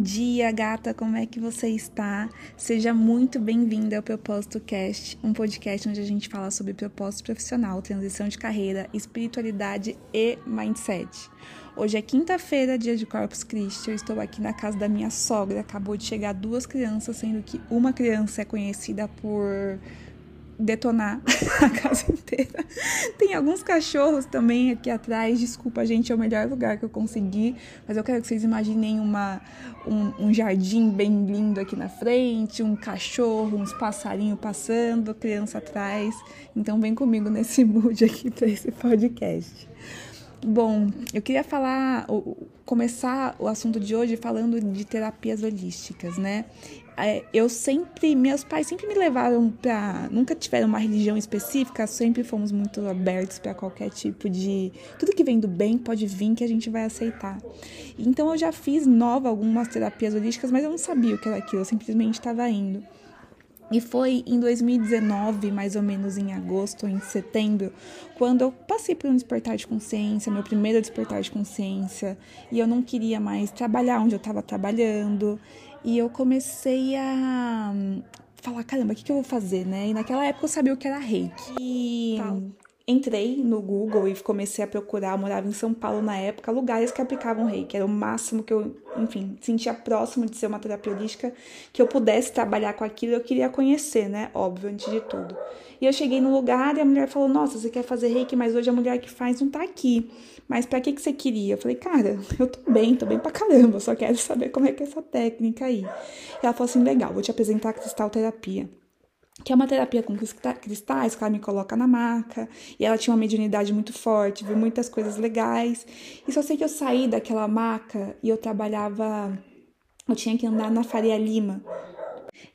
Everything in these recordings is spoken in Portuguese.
dia, gata, como é que você está? Seja muito bem-vinda ao Propósito Cast, um podcast onde a gente fala sobre propósito profissional, transição de carreira, espiritualidade e mindset. Hoje é quinta-feira, dia de Corpus Christi. Eu estou aqui na casa da minha sogra. Acabou de chegar duas crianças, sendo que uma criança é conhecida por detonar a casa inteira. Tem alguns cachorros também aqui atrás. Desculpa, gente, é o melhor lugar que eu consegui. Mas eu quero que vocês imaginem uma, um, um jardim bem lindo aqui na frente, um cachorro, uns passarinhos passando, criança atrás. Então vem comigo nesse mood aqui para esse podcast. Bom, eu queria falar, começar o assunto de hoje falando de terapias holísticas, né? É, eu sempre, meus pais sempre me levaram para, nunca tiveram uma religião específica, sempre fomos muito abertos para qualquer tipo de, tudo que vem do bem pode vir que a gente vai aceitar. Então eu já fiz nova algumas terapias holísticas, mas eu não sabia o que era aquilo, eu simplesmente estava indo. E foi em 2019, mais ou menos em agosto ou em setembro, quando eu passei por um despertar de consciência, meu primeiro despertar de consciência, e eu não queria mais trabalhar onde eu estava trabalhando, e eu comecei a falar, caramba, o que, que eu vou fazer, né? E naquela época eu sabia o que era reiki. E tá entrei no Google e comecei a procurar, eu morava em São Paulo na época, lugares que aplicavam reiki. Era o máximo que eu, enfim, sentia próximo de ser uma terapia holística, que eu pudesse trabalhar com aquilo, eu queria conhecer, né? Óbvio, antes de tudo. E eu cheguei no lugar e a mulher falou: Nossa, você quer fazer reiki, mas hoje a mulher que faz não tá aqui. Mas para que, que você queria? Eu falei: Cara, eu tô bem, tô bem pra caramba, só quero saber como é que é essa técnica aí. E ela falou assim: Legal, vou te apresentar a cristal terapia que é uma terapia com cristais que ela me coloca na maca, e ela tinha uma mediunidade muito forte, viu muitas coisas legais. E só sei que eu saí daquela maca e eu trabalhava, eu tinha que andar na Faria Lima.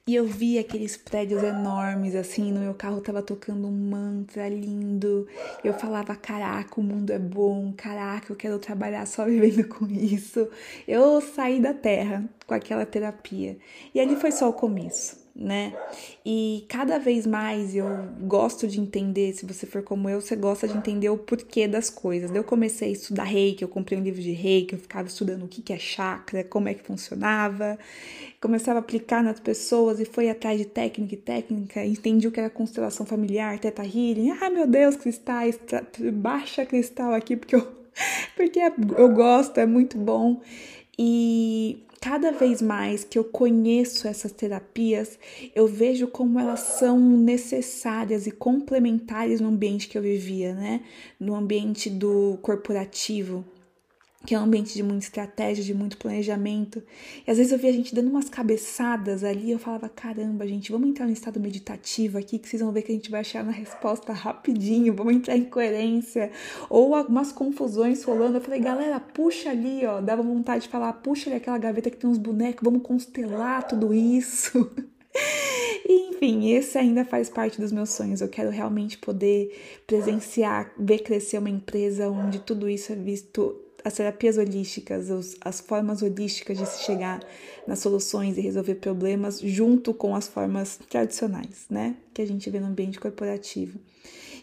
E eu vi aqueles prédios enormes, assim, no meu carro tava tocando um mantra lindo. Eu falava, caraca, o mundo é bom, caraca, eu quero trabalhar só vivendo com isso. Eu saí da terra com aquela terapia. E ali foi só o começo né? E cada vez mais eu gosto de entender, se você for como eu, você gosta de entender o porquê das coisas. Eu comecei a estudar reiki, eu comprei um livro de reiki, eu ficava estudando o que é chakra, como é que funcionava, começava a aplicar nas pessoas e foi atrás de técnica e técnica, entendi o que era constelação familiar, teta healing. Ah, meu Deus, cristais, baixa cristal aqui porque eu, porque eu gosto, é muito bom. E cada vez mais que eu conheço essas terapias, eu vejo como elas são necessárias e complementares no ambiente que eu vivia, né? No ambiente do corporativo que é um ambiente de muita estratégia, de muito planejamento. E às vezes eu via a gente dando umas cabeçadas ali, eu falava, caramba, gente, vamos entrar no estado meditativo aqui, que vocês vão ver que a gente vai achar uma resposta rapidinho, vamos entrar em coerência. Ou algumas confusões rolando. Eu falei, galera, puxa ali, ó, dava vontade de falar, puxa ali aquela gaveta que tem uns bonecos, vamos constelar tudo isso. Enfim, esse ainda faz parte dos meus sonhos. Eu quero realmente poder presenciar, ver crescer uma empresa onde tudo isso é visto as terapias holísticas, os, as formas holísticas de se chegar nas soluções e resolver problemas, junto com as formas tradicionais, né? Que a gente vê no ambiente corporativo.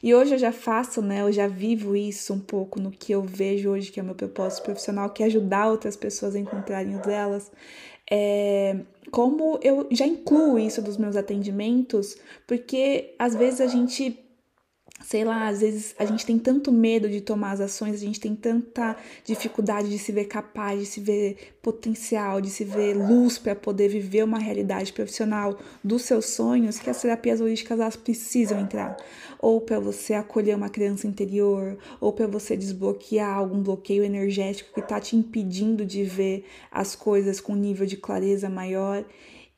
E hoje eu já faço, né? Eu já vivo isso um pouco no que eu vejo hoje, que é o meu propósito profissional, que é ajudar outras pessoas a encontrarem o delas. É, como eu já incluo isso dos meus atendimentos, porque às vezes a gente sei lá, às vezes a gente tem tanto medo de tomar as ações, a gente tem tanta dificuldade de se ver capaz, de se ver potencial, de se ver luz para poder viver uma realidade profissional dos seus sonhos, que as terapias holísticas elas precisam entrar. Ou para você acolher uma criança interior, ou para você desbloquear algum bloqueio energético que está te impedindo de ver as coisas com um nível de clareza maior.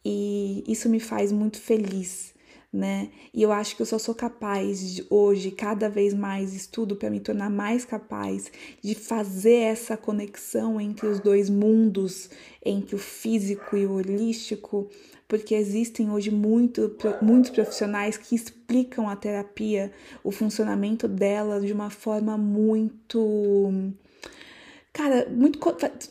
E isso me faz muito feliz né? E eu acho que eu só sou capaz de, hoje, cada vez mais estudo para me tornar mais capaz de fazer essa conexão entre os dois mundos, entre o físico e o holístico, porque existem hoje muito, muitos profissionais que explicam a terapia, o funcionamento dela de uma forma muito. Cara, muito,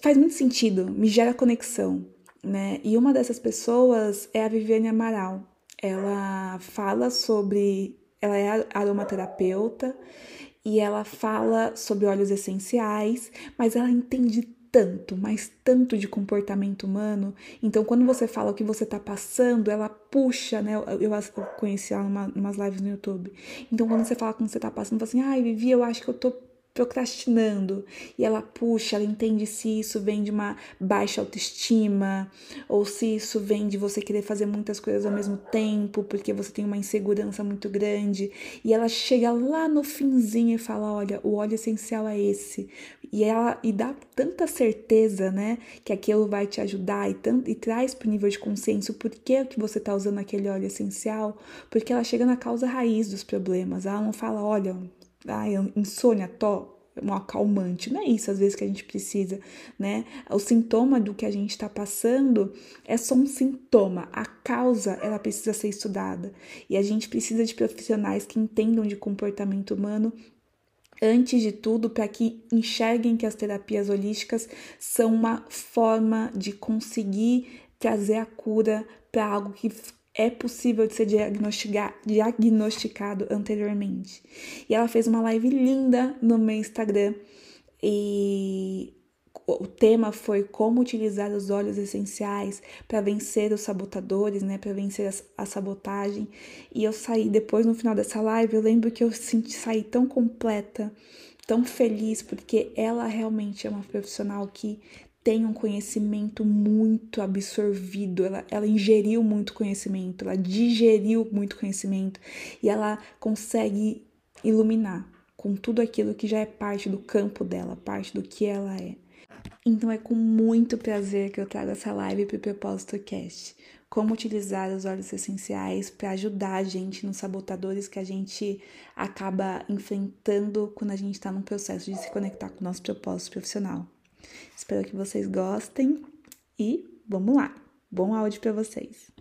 faz muito sentido, me gera conexão, né? E uma dessas pessoas é a Viviane Amaral ela fala sobre. Ela é aromaterapeuta e ela fala sobre óleos essenciais, mas ela entende tanto, mas tanto de comportamento humano. Então, quando você fala o que você tá passando, ela puxa, né? Eu, eu conheci ela numa, umas lives no YouTube. Então, quando você fala como você tá passando, você fala assim, ai, Vivi, eu acho que eu tô procrastinando. E ela puxa, ela entende se isso vem de uma baixa autoestima ou se isso vem de você querer fazer muitas coisas ao mesmo tempo porque você tem uma insegurança muito grande. E ela chega lá no finzinho e fala, olha, o óleo essencial é esse. E ela e dá tanta certeza, né, que aquilo vai te ajudar e, tanto, e traz para o nível de consciência por que, que você está usando aquele óleo essencial, porque ela chega na causa raiz dos problemas. Ela não fala, olha, ah, insônia, to, um acalmante. Não é isso às vezes que a gente precisa, né? O sintoma do que a gente está passando é só um sintoma. A causa ela precisa ser estudada e a gente precisa de profissionais que entendam de comportamento humano antes de tudo, para que enxerguem que as terapias holísticas são uma forma de conseguir trazer a cura para algo que é possível de ser diagnosticado anteriormente. E ela fez uma live linda no meu Instagram e o tema foi como utilizar os óleos essenciais para vencer os sabotadores, né, para vencer a, sabotagem. E eu saí depois no final dessa live, eu lembro que eu senti sair tão completa, tão feliz porque ela realmente é uma profissional que tem um conhecimento muito absorvido, ela, ela ingeriu muito conhecimento, ela digeriu muito conhecimento e ela consegue iluminar com tudo aquilo que já é parte do campo dela, parte do que ela é. Então é com muito prazer que eu trago essa live para o Propósito Cast. Como utilizar os óleos essenciais para ajudar a gente nos sabotadores que a gente acaba enfrentando quando a gente está num processo de se conectar com o nosso propósito profissional. Espero que vocês gostem e vamos lá. Bom áudio para vocês.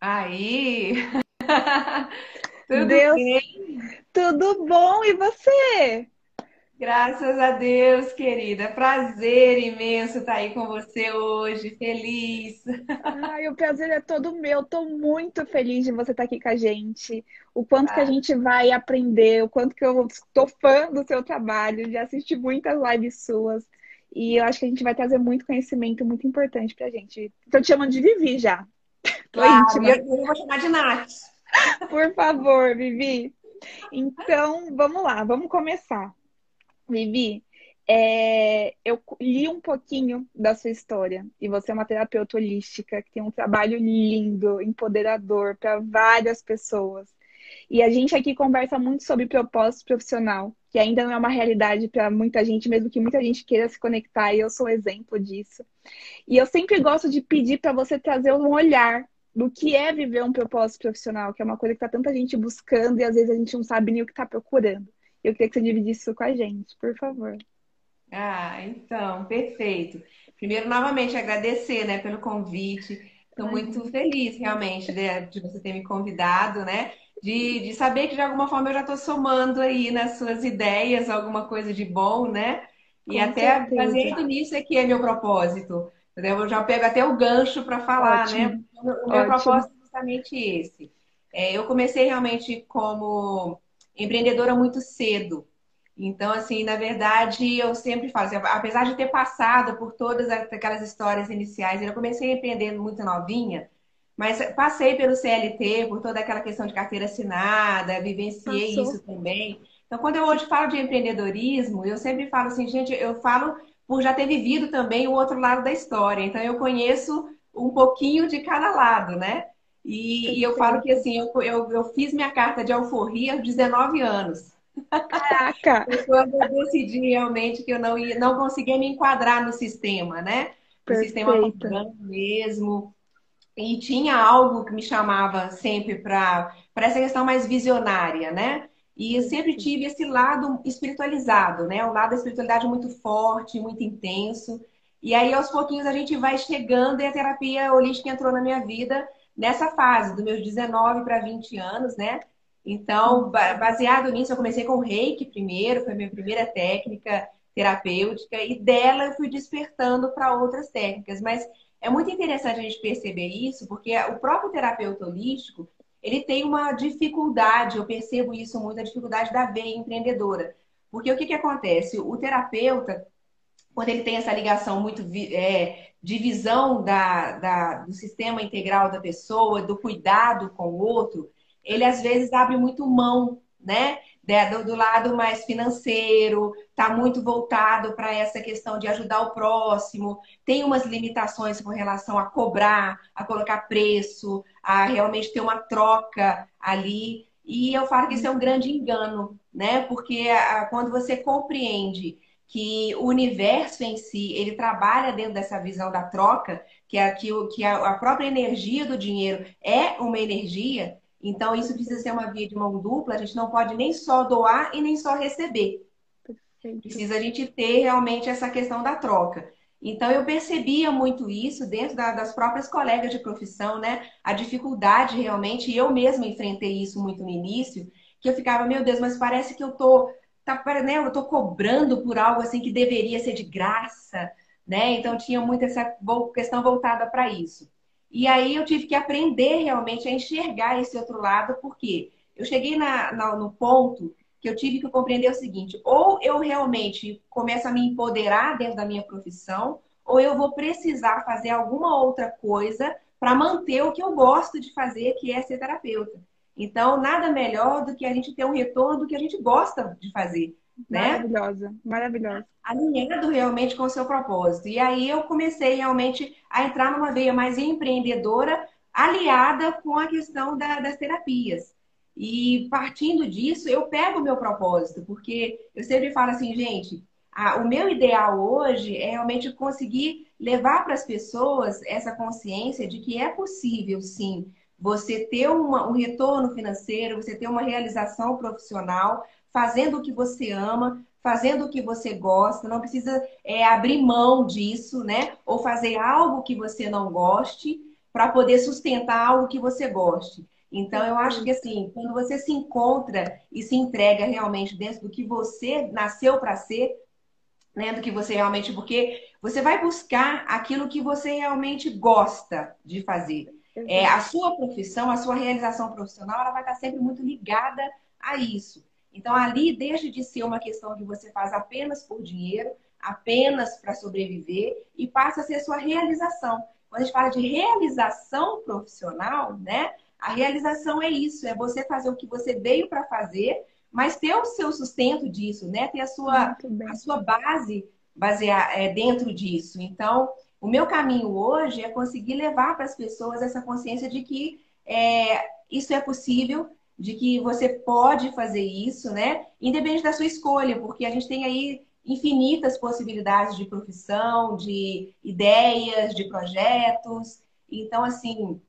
Aí! tudo Deus, bem? Tudo bom e você? Graças a Deus, querida. Prazer imenso estar aí com você hoje. Feliz. Ai, o prazer é todo meu. Estou muito feliz de você estar aqui com a gente. O quanto ah. que a gente vai aprender, o quanto que eu estou fã do seu trabalho, já assisti muitas lives suas. E eu acho que a gente vai trazer muito conhecimento muito importante pra gente. Estou te chamando de Vivi já. Tô claro, íntima. Eu vou chamar de Nath. Por favor, Vivi. Então, vamos lá, vamos começar. Vivi, é, eu li um pouquinho da sua história e você é uma terapeuta holística que tem um trabalho lindo, empoderador para várias pessoas. E a gente aqui conversa muito sobre propósito profissional, que ainda não é uma realidade para muita gente, mesmo que muita gente queira se conectar, e eu sou exemplo disso. E eu sempre gosto de pedir para você trazer um olhar do que é viver um propósito profissional, que é uma coisa que está tanta gente buscando e às vezes a gente não sabe nem o que está procurando. Eu queria que você dividisse isso com a gente, por favor. Ah, então, perfeito. Primeiro, novamente, agradecer né, pelo convite. Estou muito feliz, realmente, de, de você ter me convidado, né? De, de saber que de alguma forma eu já estou somando aí nas suas ideias alguma coisa de bom, né? E Com até certeza. baseado nisso é que é meu propósito. Eu já pego até o gancho para falar, né? Ótimo. né? O meu Ótimo. propósito é justamente esse. É, eu comecei realmente como empreendedora muito cedo. Então, assim, na verdade, eu sempre falo, assim, apesar de ter passado por todas aquelas histórias iniciais, eu comecei empreendendo muito novinha, mas passei pelo CLT, por toda aquela questão de carteira assinada, vivenciei Passou. isso também. Então, quando eu hoje falo de empreendedorismo, eu sempre falo assim, gente, eu falo por já ter vivido também o outro lado da história. Então, eu conheço um pouquinho de cada lado, né? E, e eu falo que assim, eu, eu, eu, fiz minha carta de alforria aos 19 anos. Caraca! quando eu decidi realmente que eu não, ia, não conseguia me enquadrar no sistema, né? No sistema mesmo. E tinha algo que me chamava sempre para essa questão mais visionária, né? E eu sempre tive esse lado espiritualizado, né? O lado da espiritualidade muito forte, muito intenso. E aí, aos pouquinhos, a gente vai chegando e a terapia holística entrou na minha vida nessa fase, dos meus 19 para 20 anos, né? Então, baseado nisso, eu comecei com o reiki primeiro, foi a minha primeira técnica terapêutica, e dela eu fui despertando para outras técnicas. Mas é muito interessante a gente perceber isso, porque o próprio terapeuta holístico, ele tem uma dificuldade, eu percebo isso muito, a dificuldade da veia empreendedora. Porque o que, que acontece? O terapeuta, quando ele tem essa ligação muito é, de visão da, da, do sistema integral da pessoa, do cuidado com o outro, ele às vezes abre muito mão, né? Do, do lado mais financeiro, está muito voltado para essa questão de ajudar o próximo, tem umas limitações com relação a cobrar, a colocar preço, a realmente ter uma troca ali. E eu falo que isso é um grande engano, né? Porque a, quando você compreende que o universo em si, ele trabalha dentro dessa visão da troca, que, é, que, que a própria energia do dinheiro é uma energia, então isso precisa ser uma via de mão dupla, a gente não pode nem só doar e nem só receber. Precisa a gente ter realmente essa questão da troca. Então, eu percebia muito isso dentro da, das próprias colegas de profissão, né? A dificuldade realmente, e eu mesma enfrentei isso muito no início, que eu ficava, meu Deus, mas parece que eu tô, tá, né? Eu tô cobrando por algo assim que deveria ser de graça, né? Então, tinha muito essa questão voltada para isso. E aí eu tive que aprender realmente a enxergar esse outro lado, porque eu cheguei na, na, no ponto que eu tive que compreender o seguinte: ou eu realmente começo a me empoderar dentro da minha profissão, ou eu vou precisar fazer alguma outra coisa para manter o que eu gosto de fazer, que é ser terapeuta. Então, nada melhor do que a gente ter um retorno do que a gente gosta de fazer. Né? Maravilhosa, maravilhosa. Alinhado realmente com o seu propósito. E aí eu comecei realmente a entrar numa veia mais empreendedora, aliada com a questão da, das terapias. E partindo disso, eu pego o meu propósito, porque eu sempre falo assim, gente, a, o meu ideal hoje é realmente conseguir levar para as pessoas essa consciência de que é possível, sim, você ter uma, um retorno financeiro, você ter uma realização profissional, fazendo o que você ama, fazendo o que você gosta, não precisa é, abrir mão disso, né? Ou fazer algo que você não goste para poder sustentar algo que você goste. Então, eu acho que assim, quando você se encontra e se entrega realmente dentro do que você nasceu para ser, né, do que você realmente, porque você vai buscar aquilo que você realmente gosta de fazer. É, a sua profissão, a sua realização profissional, ela vai estar sempre muito ligada a isso. Então, ali deixa de ser uma questão que você faz apenas por dinheiro, apenas para sobreviver, e passa a ser a sua realização. Quando a gente fala de realização profissional, né? A realização é isso, é você fazer o que você veio para fazer, mas ter o seu sustento disso, né? Ter a sua, a sua base basear é, dentro disso. Então, o meu caminho hoje é conseguir levar para as pessoas essa consciência de que é, isso é possível, de que você pode fazer isso, né? Independente da sua escolha, porque a gente tem aí infinitas possibilidades de profissão, de ideias, de projetos. Então, assim,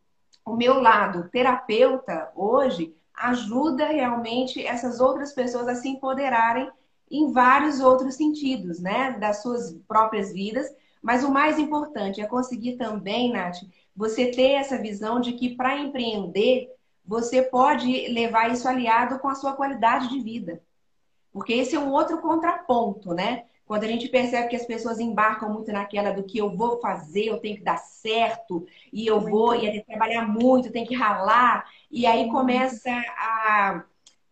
o meu lado terapeuta hoje ajuda realmente essas outras pessoas a se empoderarem em vários outros sentidos, né? Das suas próprias vidas. Mas o mais importante é conseguir também, Nath, você ter essa visão de que para empreender, você pode levar isso aliado com a sua qualidade de vida. Porque esse é um outro contraponto, né? Quando a gente percebe que as pessoas embarcam muito naquela do que eu vou fazer, eu tenho que dar certo, e eu vou, e tem que trabalhar muito, tem que ralar, e aí começa a,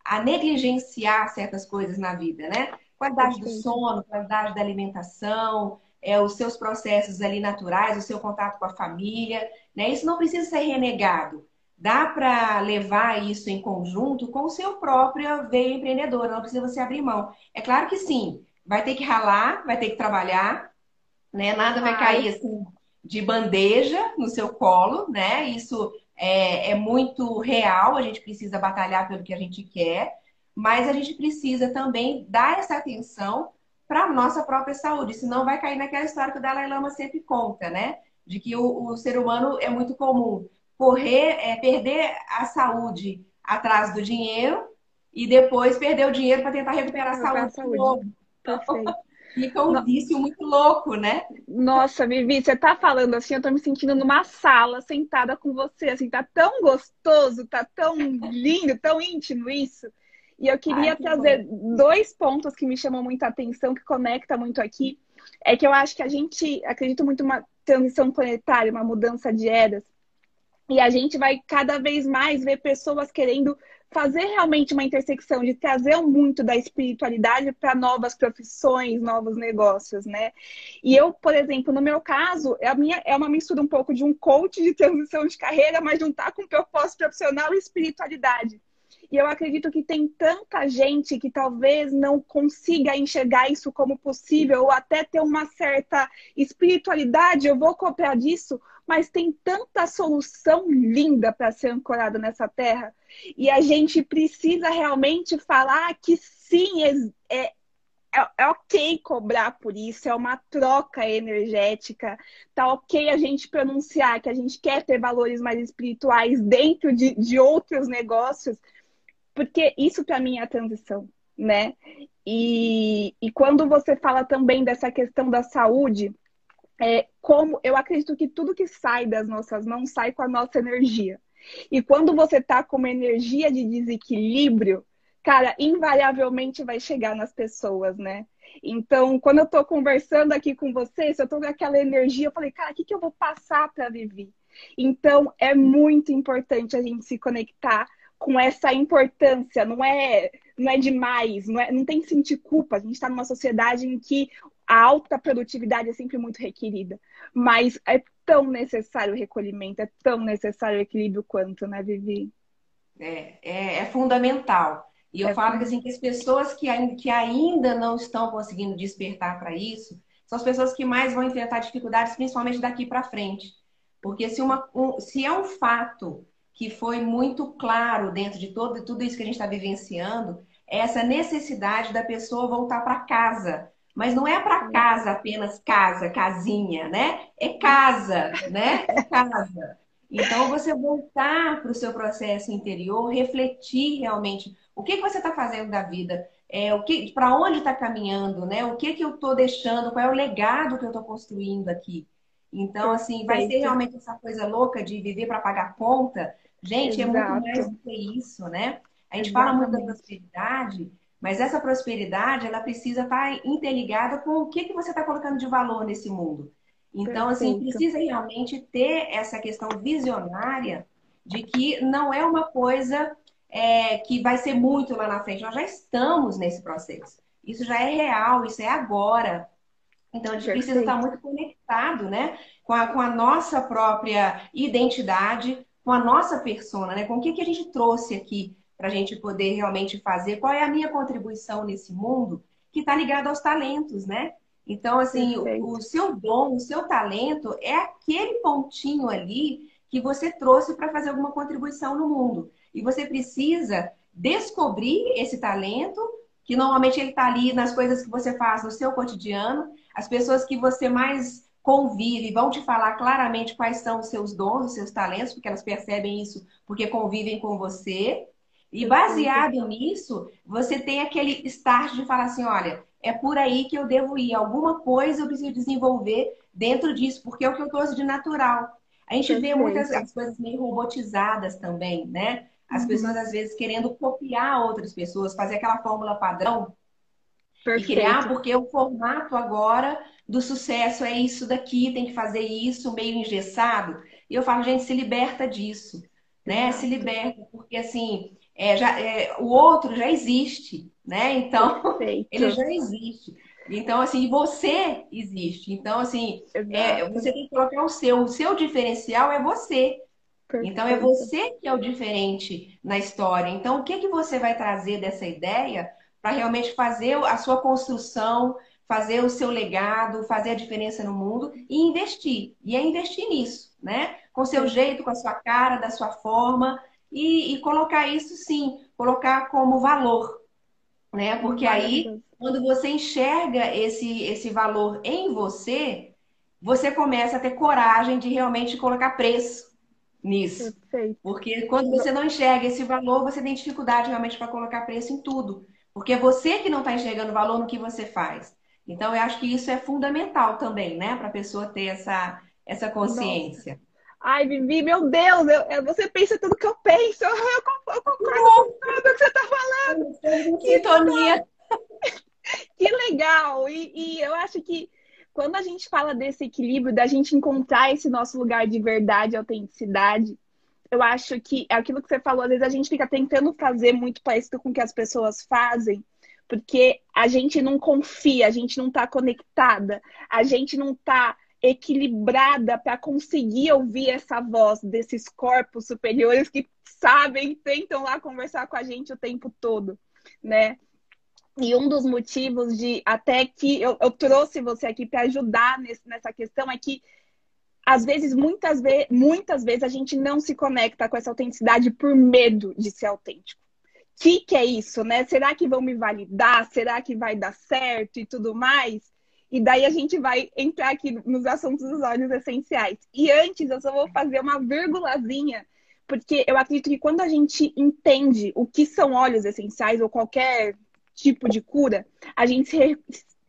a negligenciar certas coisas na vida, né? Qualidade do sono, qualidade da alimentação, é, os seus processos ali naturais, o seu contato com a família, né? Isso não precisa ser renegado. Dá para levar isso em conjunto com o seu próprio veio empreendedor, não precisa você abrir mão. É claro que sim, vai ter que ralar, vai ter que trabalhar, né? Nada vai cair assim de bandeja no seu colo, né? Isso é, é muito real, a gente precisa batalhar pelo que a gente quer, mas a gente precisa também dar essa atenção para a nossa própria saúde, senão vai cair naquela história que o Dalai Lama sempre conta, né? De que o, o ser humano é muito comum correr, é, perder a saúde atrás do dinheiro e depois perder o dinheiro para tentar recuperar a saúde. A saúde. Perfeito. Fica um vício muito louco, né? Nossa, Vivi, você tá falando assim, eu tô me sentindo numa sala sentada com você, assim, tá tão gostoso, tá tão lindo, tão íntimo isso. E eu queria Ai, que trazer bom. dois pontos que me chamam muita atenção, que conecta muito aqui. É que eu acho que a gente acredita muito numa transição planetária, uma mudança de eras. E a gente vai cada vez mais ver pessoas querendo fazer realmente uma intersecção, de trazer muito da espiritualidade para novas profissões, novos negócios, né? E eu, por exemplo, no meu caso, a minha é uma mistura um pouco de um coach de transição de carreira, mas juntar com propósito profissional e espiritualidade. E eu acredito que tem tanta gente que talvez não consiga enxergar isso como possível, ou até ter uma certa espiritualidade, eu vou copiar disso, mas tem tanta solução linda para ser ancorada nessa terra. E a gente precisa realmente falar que sim, é, é, é, ok cobrar por isso, é uma troca energética. Tá ok a gente pronunciar que a gente quer ter valores mais espirituais dentro de, de outros negócios, porque isso para mim é a transição, né? E, e quando você fala também dessa questão da saúde, é, como eu acredito que tudo que sai das nossas mãos sai com a nossa energia. E quando você tá com uma energia de desequilíbrio, cara, invariavelmente vai chegar nas pessoas, né? Então, quando eu tô conversando aqui com você, se eu tô com aquela energia, eu falei, cara, o que, que eu vou passar para viver? Então, é muito importante a gente se conectar com essa importância, não é, não é demais, não, é, não tem que sentir culpa. A gente está numa sociedade em que a alta produtividade é sempre muito requerida, mas é tão necessário o recolhimento, é tão necessário o equilíbrio quanto, né, Vivi? É, é, é fundamental. E eu é falo que, assim, que as pessoas que, que ainda não estão conseguindo despertar para isso são as pessoas que mais vão enfrentar dificuldades, principalmente daqui para frente. Porque se, uma, um, se é um fato que foi muito claro dentro de todo, tudo isso que a gente está vivenciando, é essa necessidade da pessoa voltar para casa. Mas não é para casa apenas casa, casinha, né? É casa, né? É casa. Então, você voltar para o seu processo interior, refletir realmente o que, que você está fazendo da vida, é, o que, para onde está caminhando, né? O que, que eu estou deixando, qual é o legado que eu estou construindo aqui. Então, assim, vai ser realmente essa coisa louca de viver para pagar conta, Gente, Exato. é muito mais do que isso, né? A gente Exatamente. fala muito da prosperidade, mas essa prosperidade ela precisa estar interligada com o que, que você está colocando de valor nesse mundo. Então, assim, Perfeito. assim, precisa realmente ter essa questão visionária de que não é uma coisa é, que vai ser muito lá na frente. Nós já estamos nesse processo. Isso já é real, isso é agora. Então, a gente Perfeito. precisa estar muito conectado, né? Com a, com a nossa própria identidade, com a nossa persona, né? Com o que, que a gente trouxe aqui para a gente poder realmente fazer, qual é a minha contribuição nesse mundo que está ligado aos talentos, né? Então, assim, o, o, seu dom, o seu talento é aquele pontinho ali que você trouxe para fazer alguma contribuição no mundo. E você precisa descobrir esse talento, que normalmente ele está ali nas coisas que você faz no seu cotidiano, as pessoas que você mais convive, vão te falar claramente quais são os seus dons, os seus talentos, porque elas percebem isso porque convivem com você. E baseado nisso, você tem aquele start de falar assim: olha, é por aí que eu devo ir, alguma coisa eu preciso desenvolver dentro disso, porque é o que eu trouxe de natural. A gente Perfeito. vê muitas as coisas meio robotizadas também, né? As uhum. pessoas às vezes querendo copiar outras pessoas, fazer aquela fórmula padrão Perfeito. e criar, porque o formato agora do sucesso é isso daqui, tem que fazer isso, meio engessado. E eu falo, gente, se liberta disso, né? Se liberta, porque assim, é, já, é, o outro já existe, né? Então, Perfeito. ele já existe. Então, assim, você existe. Então, assim, é, você tem que colocar o seu. O seu diferencial é você. Perfeito. Então, é você que é o diferente na história. Então, o que, que você vai trazer dessa ideia para realmente fazer a sua construção, fazer o seu legado, fazer a diferença no mundo e investir. E é investir nisso, né? Com o seu jeito, com a sua cara, da sua forma e, e colocar isso sim, colocar como valor, né? Porque aí, quando você enxerga esse, esse valor em você, você começa a ter coragem de realmente colocar preço nisso. Perfeito. Porque quando você não enxerga esse valor, você tem dificuldade realmente para colocar preço em tudo. Porque é você que não está enxergando valor no que você faz. Então, eu acho que isso é fundamental também, né? Para a pessoa ter essa, essa consciência. Nossa. Ai, Vivi, meu Deus, eu, você pensa tudo que eu penso. Eu, eu, eu concordo com tudo que você está falando. Que sintonia. Que legal. E, e eu acho que quando a gente fala desse equilíbrio, da gente encontrar esse nosso lugar de verdade, autenticidade, eu acho que é aquilo que você falou, às vezes a gente fica tentando fazer muito parecido com o que as pessoas fazem, porque a gente não confia, a gente não está conectada, a gente não está equilibrada para conseguir ouvir essa voz desses corpos superiores que sabem, tentam lá conversar com a gente o tempo todo, né? E um dos motivos de até que eu, eu trouxe você aqui para ajudar nesse, nessa questão é que às vezes, muitas, ve muitas vezes, a gente não se conecta com essa autenticidade por medo de ser autêntico. O que, que é isso, né? Será que vão me validar? Será que vai dar certo e tudo mais? E daí a gente vai entrar aqui nos assuntos dos óleos essenciais. E antes, eu só vou fazer uma vírgulazinha, porque eu acredito que quando a gente entende o que são óleos essenciais ou qualquer tipo de cura, a gente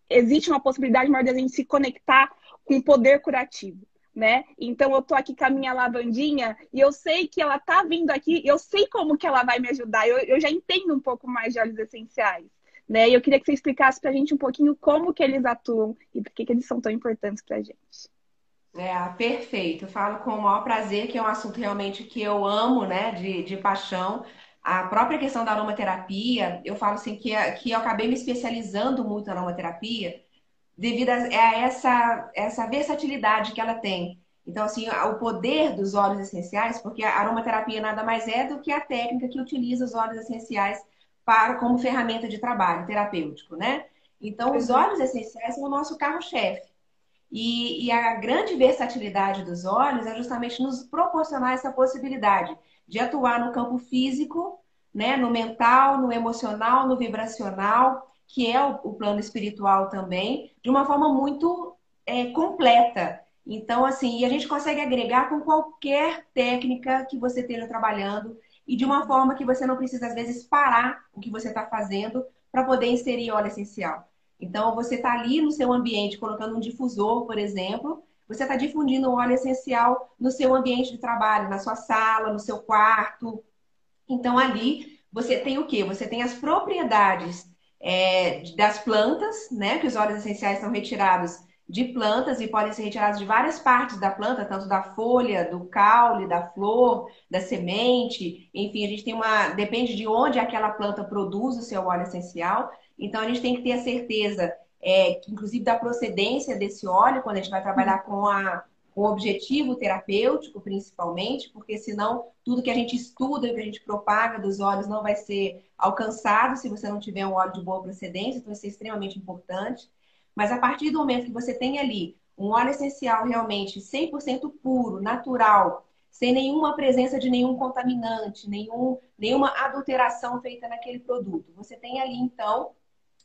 existe uma possibilidade maior de a gente se conectar com o poder curativo né? Então eu tô aqui com a minha lavandinha e eu sei que ela tá vindo aqui, eu sei como que ela vai me ajudar, eu, eu já entendo um pouco mais de óleos essenciais, né? E eu queria que você explicasse pra gente um pouquinho como que eles atuam e por que, que eles são tão importantes pra gente. É, perfeito. Eu falo com o maior prazer, que é um assunto realmente que eu amo, né, de, de paixão. A própria questão da aromaterapia, eu falo assim que, que eu acabei me especializando muito na aromaterapia, devido a, essa, essa versatilidade que ela tem. Então, assim, o poder dos óleos essenciais, porque a aromaterapia nada mais é do que a técnica que utiliza os óleos essenciais para como ferramenta de trabalho terapêutico, né? Então, os uhum. óleos essenciais são o nosso carro-chefe. E, e, a grande versatilidade dos óleos é justamente nos proporcionar essa possibilidade de atuar no campo físico, né, no mental, no emocional, no vibracional, que é o, o plano espiritual também, de uma forma muito é, completa. Então, assim, e a gente consegue agregar com qualquer técnica que você esteja trabalhando e de uma forma que você não precisa, às vezes, parar o que você está fazendo para poder inserir óleo essencial. Então, você está ali no seu ambiente, colocando um difusor, por exemplo, você está difundindo óleo essencial no seu ambiente de trabalho, na sua sala, no seu quarto. Então, ali você tem o quê? Você tem as propriedades é, das plantas, né? Que os óleos essenciais são retirados de plantas e podem ser retirados de várias partes da planta, tanto da folha, do caule, da flor, da semente, enfim, a gente tem uma. Depende de onde aquela planta produz o seu óleo essencial. Então a gente tem que ter a certeza, é, inclusive, da procedência desse óleo quando a gente vai trabalhar com a com objetivo terapêutico, principalmente, porque senão tudo que a gente estuda e que a gente propaga dos óleos não vai ser alcançado se você não tiver um óleo de boa procedência, então isso é extremamente importante. Mas a partir do momento que você tem ali um óleo essencial realmente 100% puro, natural, sem nenhuma presença de nenhum contaminante, nenhum, nenhuma adulteração feita naquele produto, você tem ali então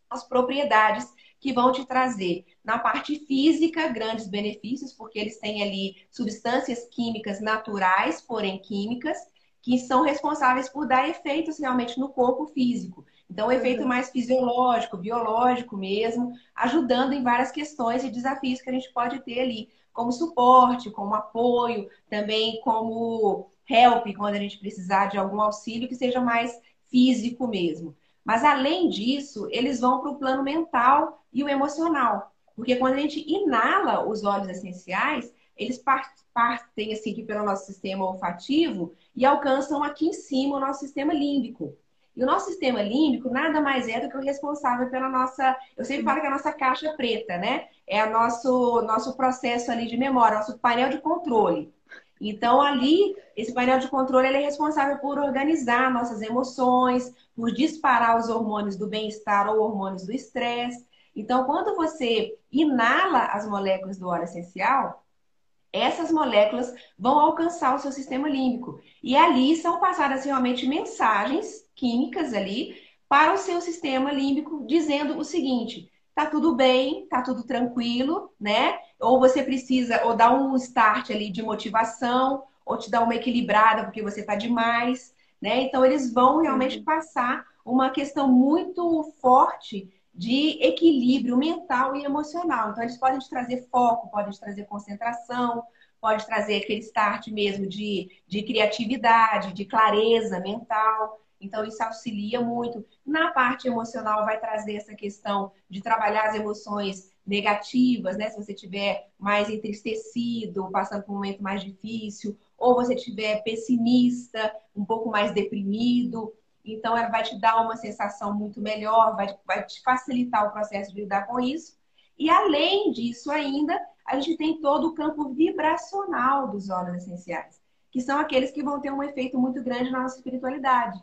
as propriedades que vão te trazer na parte física grandes benefícios, porque eles têm ali substâncias químicas naturais, porém químicas, que são responsáveis por dar efeitos realmente no corpo físico. Então, o efeito mais fisiológico, biológico mesmo, ajudando em várias questões e desafios que a gente pode ter ali, como suporte, como apoio, também como help, quando a gente precisar de algum auxílio que seja mais físico mesmo. Mas além disso, eles vão para o plano mental e o emocional. Porque quando a gente inala os óleos essenciais, eles partem assim pelo nosso sistema olfativo e alcançam aqui em cima o nosso sistema límbico. E o nosso sistema límbico nada mais é do que o responsável pela nossa. Eu sempre falo que é a nossa caixa preta, né? É o nosso, nosso processo ali de memória, nosso painel de controle. Então, ali, esse painel de controle é responsável por organizar nossas emoções, por disparar os hormônios do bem-estar ou hormônios do estresse. Então, quando você inala as moléculas do óleo essencial, essas moléculas vão alcançar o seu sistema límbico. E ali são passadas realmente mensagens químicas ali para o seu sistema límbico, dizendo o seguinte: tá tudo bem, tá tudo tranquilo, né? Ou você precisa, ou dar um start ali de motivação, ou te dar uma equilibrada porque você tá demais, né? Então eles vão realmente uhum. passar uma questão muito forte de equilíbrio mental e emocional. Então eles podem te trazer foco, podem te trazer concentração, pode trazer aquele start mesmo de, de criatividade, de clareza mental. Então, isso auxilia muito. Na parte emocional, vai trazer essa questão de trabalhar as emoções negativas, né? Se você tiver mais entristecido, passando por um momento mais difícil, ou você estiver pessimista, um pouco mais deprimido. Então, ela vai te dar uma sensação muito melhor, vai, vai te facilitar o processo de lidar com isso. E além disso, ainda, a gente tem todo o campo vibracional dos óleos essenciais, que são aqueles que vão ter um efeito muito grande na nossa espiritualidade.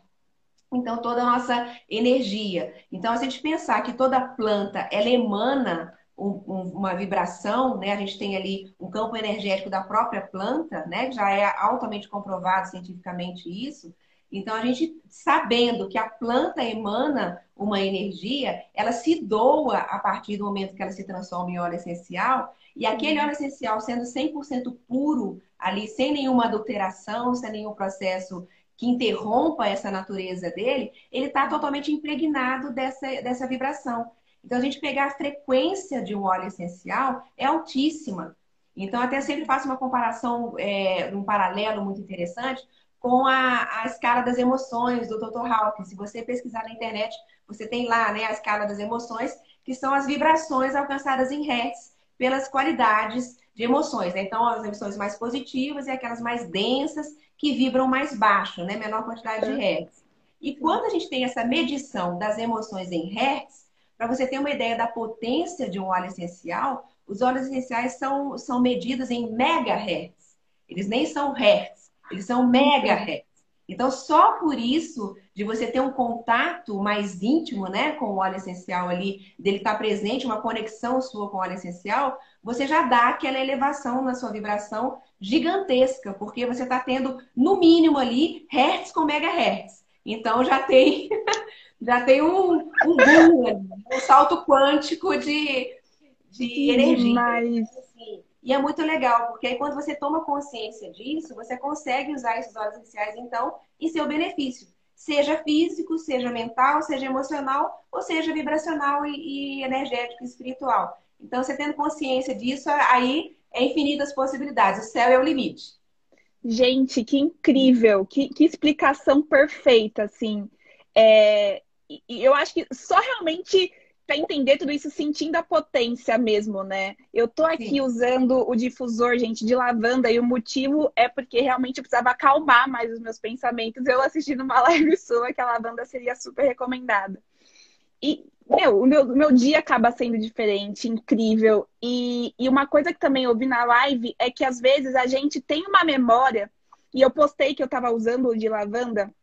Então, toda a nossa energia. Então, se a gente pensar que toda planta, ela emana um, um, uma vibração, né? A gente tem ali um campo energético da própria planta, né? Já é altamente comprovado cientificamente isso. Então, a gente sabendo que a planta emana uma energia, ela se doa a partir do momento que ela se transforma em óleo essencial, e aquele óleo essencial sendo 100% puro, ali, sem nenhuma adulteração, sem nenhum processo que interrompa essa natureza dele, ele está totalmente impregnado dessa, dessa vibração. Então, a gente pegar a frequência de um óleo essencial é altíssima. Então, até sempre faço uma comparação, é, um paralelo muito interessante com a, a escala das emoções do Dr. Hawkins. Se você pesquisar na internet, você tem lá né, a escala das emoções, que são as vibrações alcançadas em hertz pelas qualidades de emoções. Né? Então, as emoções mais positivas e aquelas mais densas que vibram mais baixo, né? menor quantidade de hertz. E quando a gente tem essa medição das emoções em hertz, para você ter uma ideia da potência de um óleo essencial, os óleos essenciais são, são medidos em megahertz. Eles nem são hertz, eles são megahertz. Então, só por isso, de você ter um contato mais íntimo né, com o óleo essencial ali, dele estar presente, uma conexão sua com o óleo essencial, você já dá aquela elevação na sua vibração gigantesca, porque você está tendo, no mínimo ali, hertz com megahertz. Então já tem, já tem um, um boom, um salto quântico de, de energia. Mas... E é muito legal, porque aí quando você toma consciência disso, você consegue usar esses óleos essenciais, então, em seu benefício. Seja físico, seja mental, seja emocional, ou seja vibracional e, e energético e espiritual. Então, você tendo consciência disso, aí é infinitas possibilidades. O céu é o limite. Gente, que incrível! Que, que explicação perfeita, assim. É, e eu acho que só realmente para entender tudo isso sentindo a potência mesmo, né? Eu tô aqui Sim. usando o difusor, gente, de lavanda, e o motivo é porque realmente eu precisava acalmar mais os meus pensamentos. Eu assistindo uma live sua que a lavanda seria super recomendada. E meu, o meu, meu dia acaba sendo diferente, incrível. E, e uma coisa que também ouvi na live é que às vezes a gente tem uma memória, e eu postei que eu estava usando o de lavanda,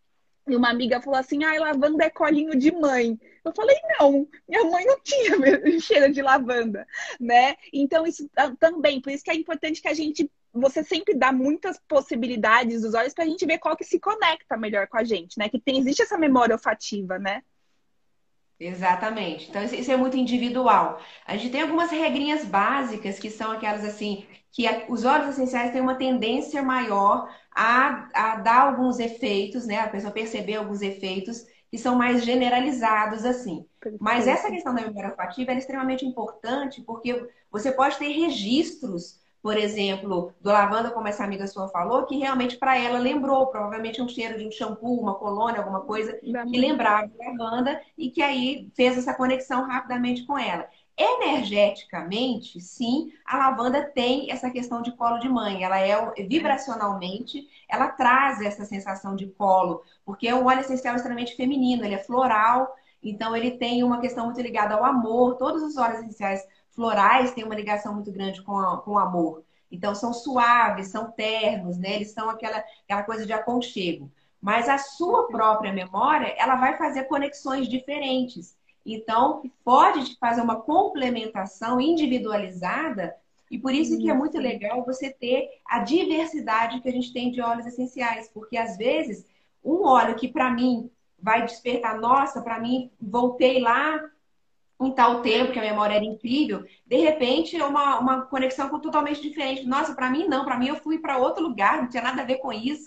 e uma amiga falou assim: ai, lavanda é colinho de mãe. Eu falei: não, minha mãe não tinha cheiro de lavanda, né? Então, isso também, por isso que é importante que a gente, você sempre dá muitas possibilidades dos olhos para a gente ver qual que se conecta melhor com a gente, né? Que tem, existe essa memória olfativa, né? Exatamente. Então, isso é muito individual. A gente tem algumas regrinhas básicas que são aquelas assim, que os óleos essenciais têm uma tendência maior a, a dar alguns efeitos, né? A pessoa perceber alguns efeitos que são mais generalizados assim. Mas essa questão da memória olfativa é extremamente importante porque você pode ter registros por exemplo, do lavanda, como essa amiga sua falou, que realmente para ela lembrou, provavelmente um cheiro de um shampoo, uma colônia, alguma coisa que lembrava de lavanda e que aí fez essa conexão rapidamente com ela. Energeticamente, sim, a lavanda tem essa questão de colo de mãe. Ela é vibracionalmente, ela traz essa sensação de colo, porque é um óleo essencial extremamente feminino, ele é floral, então ele tem uma questão muito ligada ao amor. Todos os óleos essenciais florais têm uma ligação muito grande com, a, com o amor. Então, são suaves, são ternos, né? Eles são aquela, aquela coisa de aconchego. Mas a sua própria memória, ela vai fazer conexões diferentes. Então, pode fazer uma complementação individualizada e por isso que é muito legal você ter a diversidade que a gente tem de óleos essenciais, porque às vezes um óleo que para mim vai despertar, nossa, para mim voltei lá em tal tempo, que a memória era incrível, de repente é uma, uma conexão totalmente diferente. Nossa, para mim não, para mim eu fui para outro lugar, não tinha nada a ver com isso,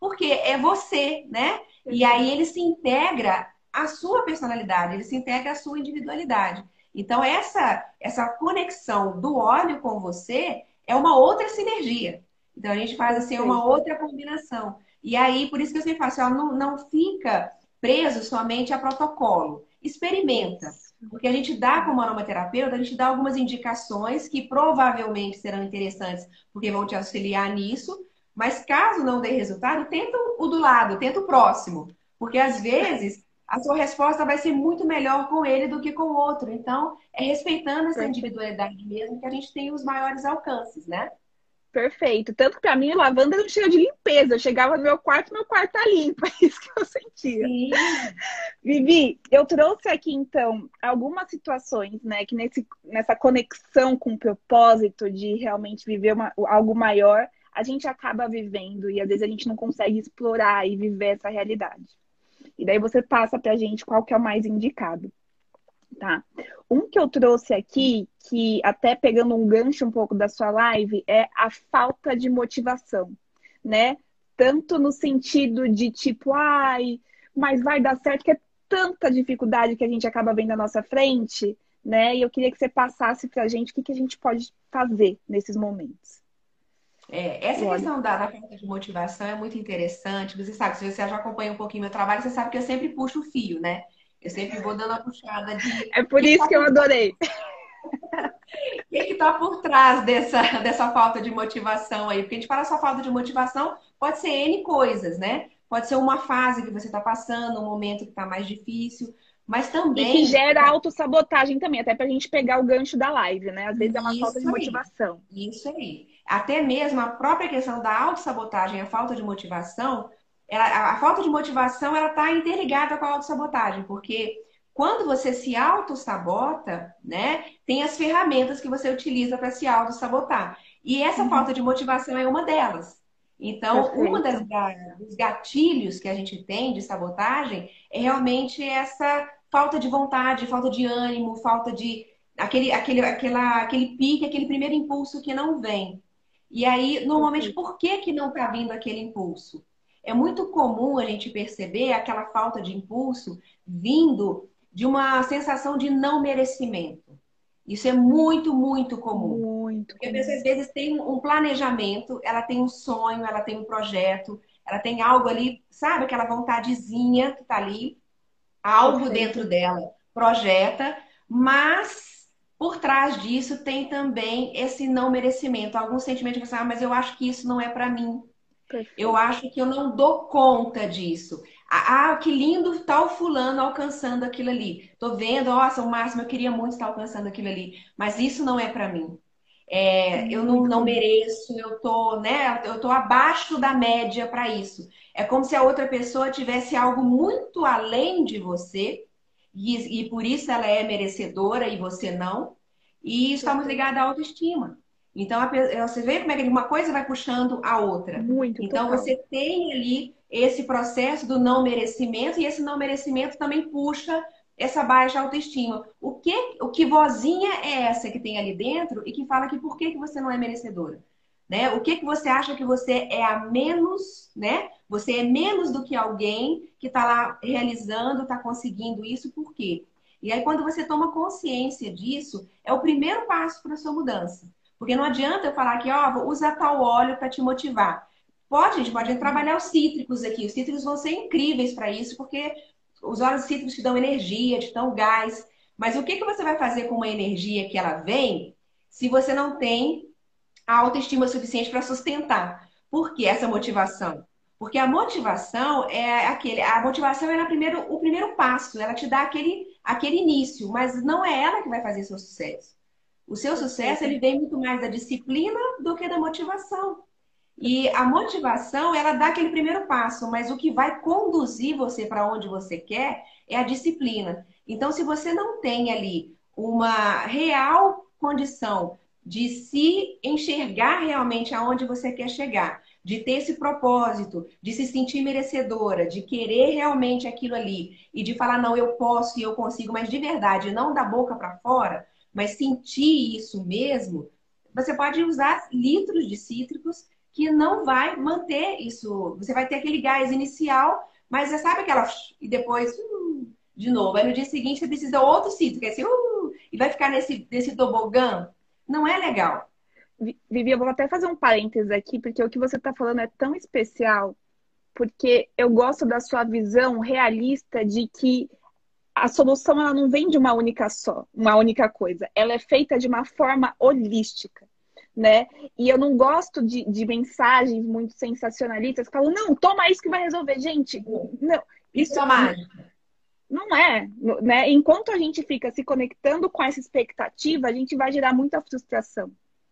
porque é você, né? E aí ele se integra à sua personalidade, ele se integra à sua individualidade. Então essa essa conexão do óleo com você é uma outra sinergia. Então a gente faz assim uma outra combinação. E aí por isso que eu sempre faço, assim, ó, não, não fica preso somente a protocolo. Experimenta. Porque a gente dá, como aromaterapeuta, a gente dá algumas indicações que provavelmente serão interessantes, porque vão te auxiliar nisso, Mas caso não dê resultado, tenta o do lado, tenta o próximo. Porque às vezes a sua resposta vai ser muito melhor com ele do que com o outro. Então, é respeitando essa individualidade mesmo que a gente tem os maiores alcances, né? Perfeito. Tanto que para mim, lavanda não cheiro de limpeza. Eu chegava no meu quarto, meu quarto tá limpo. É isso que eu sentia. Sim. Vivi, eu trouxe aqui, então, algumas situações, né? Que nesse, nessa conexão com o propósito de realmente viver uma, algo maior, a gente acaba vivendo e às vezes a gente não consegue explorar e viver essa realidade. E daí você passa pra gente qual que é o mais indicado. Tá. Um que eu trouxe aqui, que até pegando um gancho um pouco da sua live, é a falta de motivação, né? Tanto no sentido de tipo, ai, mas vai dar certo, que é tanta dificuldade que a gente acaba vendo à nossa frente, né? E eu queria que você passasse pra gente o que, que a gente pode fazer nesses momentos. É, essa Olha. questão da, da, falta de motivação é muito interessante. Você sabe, se você já acompanha um pouquinho meu trabalho, você sabe que eu sempre puxo o fio, né? Eu sempre vou dando a puxada de. É por isso tá que eu adorei. O que está por trás dessa, dessa falta de motivação aí? Porque a gente fala só falta de motivação, pode ser N coisas, né? Pode ser uma fase que você está passando, um momento que está mais difícil, mas também. E que gera autossabotagem também, até para a gente pegar o gancho da live, né? Às vezes é uma Isso falta de aí. motivação. Isso aí. Até mesmo a própria questão da autossabotagem, a falta de motivação, ela, a falta de motivação ela está interligada com a autossabotagem, porque quando você se auto-sabota, né, tem as ferramentas que você utiliza para se auto-sabotar. E essa uhum. falta de motivação é uma delas. Então, Perfeito. das dos gatilhos que a gente tem de sabotagem é realmente essa falta de vontade, falta de ânimo, falta de aquele, aquele, aquela, aquele pique, aquele primeiro impulso que não vem. E aí, normalmente, por que, que não está vindo aquele impulso? É muito comum a gente perceber aquela falta de impulso vindo de uma sensação de não merecimento. Isso é muito, muito comum. Muito. Porque a pessoa, às vezes, tem um planejamento, ela tem um sonho, ela tem um projeto, ela tem algo ali, sabe? Aquela vontadezinha que está ali, algo Perfeito. dentro dela projeta, mas por trás disso tem também esse não merecimento, algum sentimento de você, ah, mas eu acho que isso não é para mim. Perfeito. Eu acho que eu não dou conta disso. Ah, ah, que lindo tal fulano alcançando aquilo ali. Tô vendo, nossa, o máximo eu queria muito estar alcançando aquilo ali, mas isso não é para mim. É, eu não, não mereço, eu tô, né, eu tô abaixo da média para isso. É como se a outra pessoa tivesse algo muito além de você e, e por isso ela é merecedora e você não. E estamos ligados à autoestima. Então, você vê como é que uma coisa vai puxando a outra. Muito. Então, total. você tem ali esse processo do não merecimento e esse não merecimento também puxa essa baixa autoestima. O que, o que vozinha é essa que tem ali dentro e que fala que por que, que você não é merecedora? Né? O que, que você acha que você é a menos, né? Você é menos do que alguém que está lá realizando, está conseguindo isso, por quê? E aí, quando você toma consciência disso, é o primeiro passo para a sua mudança. Porque não adianta eu falar que, ó, usa tal óleo para te motivar. Pode, a gente pode trabalhar os cítricos aqui. Os cítricos vão ser incríveis para isso, porque os óleos cítricos te dão energia, te dão gás. Mas o que, que você vai fazer com uma energia que ela vem se você não tem a autoestima suficiente para sustentar? Por que essa motivação? Porque a motivação é aquele, a motivação é primeiro, o primeiro passo, ela te dá aquele, aquele início, mas não é ela que vai fazer seu sucesso. O seu sucesso ele vem muito mais da disciplina do que da motivação. E a motivação, ela dá aquele primeiro passo, mas o que vai conduzir você para onde você quer é a disciplina. Então, se você não tem ali uma real condição de se enxergar realmente aonde você quer chegar, de ter esse propósito, de se sentir merecedora, de querer realmente aquilo ali e de falar não, eu posso e eu consigo, mas de verdade, não da boca para fora, mas sentir isso mesmo, você pode usar litros de cítricos que não vai manter isso. Você vai ter aquele gás inicial, mas você sabe aquela. E depois, uh, de novo. Aí no dia seguinte você precisa outro cítrico, assim, uh, e vai ficar nesse, nesse tobogã. Não é legal. Vivi, eu vou até fazer um parênteses aqui, porque o que você está falando é tão especial, porque eu gosto da sua visão realista de que a solução ela não vem de uma única só, uma única coisa. Ela é feita de uma forma holística. né? E eu não gosto de, de mensagens muito sensacionalistas que falam, não, toma isso que vai resolver. Gente, não. Isso é mágica. Não é, né? Enquanto a gente fica se conectando com essa expectativa, a gente vai gerar muita frustração.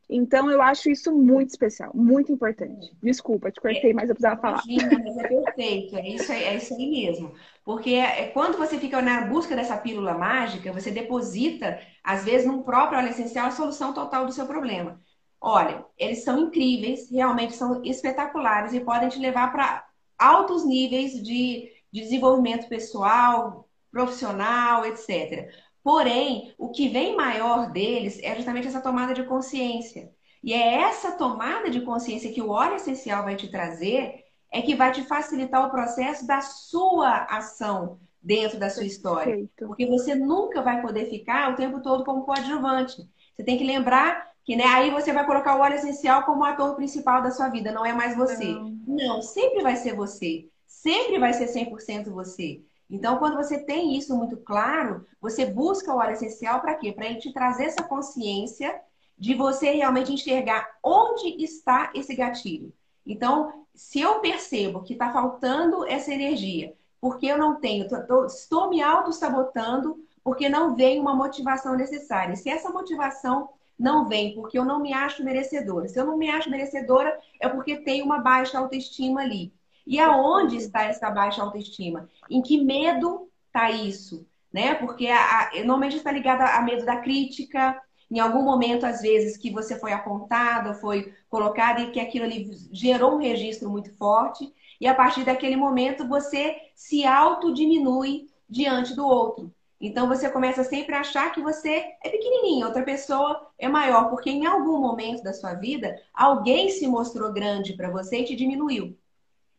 Então, eu acho isso muito especial, muito importante. Desculpa, te cortei, mas eu precisava falar. Mas é perfeito, é isso, é isso aí mesmo. Porque é, quando você fica na busca dessa pílula mágica, você deposita, às vezes, num próprio óleo essencial, a solução total do seu problema. Olha, eles são incríveis, realmente são espetaculares e podem te levar para altos níveis de, de desenvolvimento pessoal, profissional, etc. Porém, o que vem maior deles é justamente essa tomada de consciência. E é essa tomada de consciência que o óleo essencial vai te trazer, é que vai te facilitar o processo da sua ação dentro da sua história. Perfeito. Porque você nunca vai poder ficar o tempo todo como coadjuvante. Você tem que lembrar que né, aí você vai colocar o óleo essencial como ator principal da sua vida, não é mais você. Não, não sempre vai ser você. Sempre vai ser 100% você. Então, quando você tem isso muito claro, você busca o óleo essencial para quê? Para ele te trazer essa consciência de você realmente enxergar onde está esse gatilho. Então, se eu percebo que está faltando essa energia, porque eu não tenho, tô, tô, estou me auto-sabotando, porque não vem uma motivação necessária. Se essa motivação não vem porque eu não me acho merecedora. Se eu não me acho merecedora, é porque tem uma baixa autoestima ali. E aonde está essa baixa autoestima? Em que medo está isso? Né? Porque a, a, normalmente está ligada a medo da crítica, em algum momento, às vezes, que você foi apontada, foi colocada e que aquilo ali gerou um registro muito forte, e a partir daquele momento você se autodiminui diante do outro. Então você começa sempre a achar que você é pequenininho, outra pessoa é maior, porque em algum momento da sua vida alguém se mostrou grande para você e te diminuiu.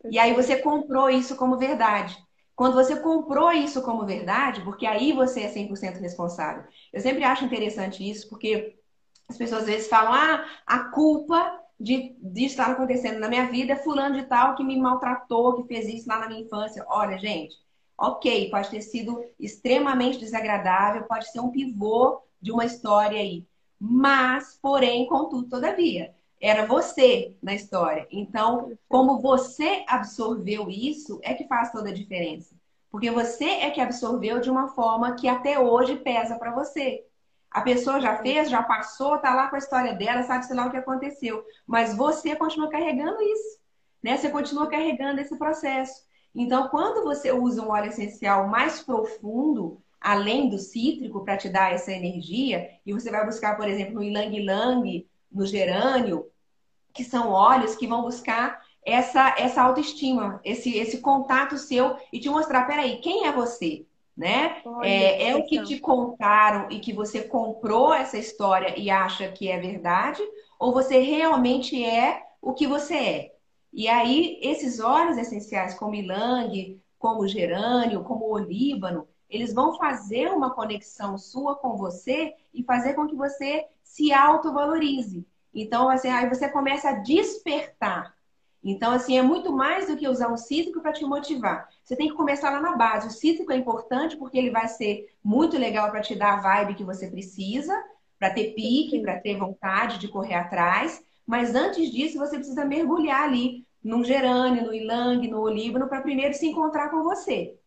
E aí você comprou isso como verdade. Quando você comprou isso como verdade, porque aí você é 100% responsável. Eu sempre acho interessante isso, porque as pessoas às vezes falam: ah, a culpa de, de estar acontecendo na minha vida é fulano de tal que me maltratou, que fez isso lá na minha infância. Olha, gente, Ok, pode ter sido extremamente desagradável, pode ser um pivô de uma história aí. Mas, porém, contudo, todavia, era você na história. Então, como você absorveu isso, é que faz toda a diferença. Porque você é que absorveu de uma forma que até hoje pesa para você. A pessoa já fez, já passou, tá lá com a história dela, sabe sei lá o que aconteceu. Mas você continua carregando isso, né? Você continua carregando esse processo. Então, quando você usa um óleo essencial mais profundo, além do cítrico, para te dar essa energia, e você vai buscar, por exemplo, no ilang-ilang, no gerânio, que são óleos que vão buscar essa, essa autoestima, esse, esse contato seu e te mostrar, peraí, quem é você? Né? Olha, é, é o que te contaram e que você comprou essa história e acha que é verdade, ou você realmente é o que você é? E aí, esses óleos essenciais, como ilang, como gerânio, como olíbano, eles vão fazer uma conexão sua com você e fazer com que você se autovalorize. Então, assim, aí você começa a despertar. Então, assim, é muito mais do que usar um cítrico para te motivar. Você tem que começar lá na base. O cítrico é importante porque ele vai ser muito legal para te dar a vibe que você precisa, para ter pique, para ter vontade de correr atrás. Mas antes disso, você precisa mergulhar ali num gerânio, no ilang, no olíbano, para primeiro se encontrar com você.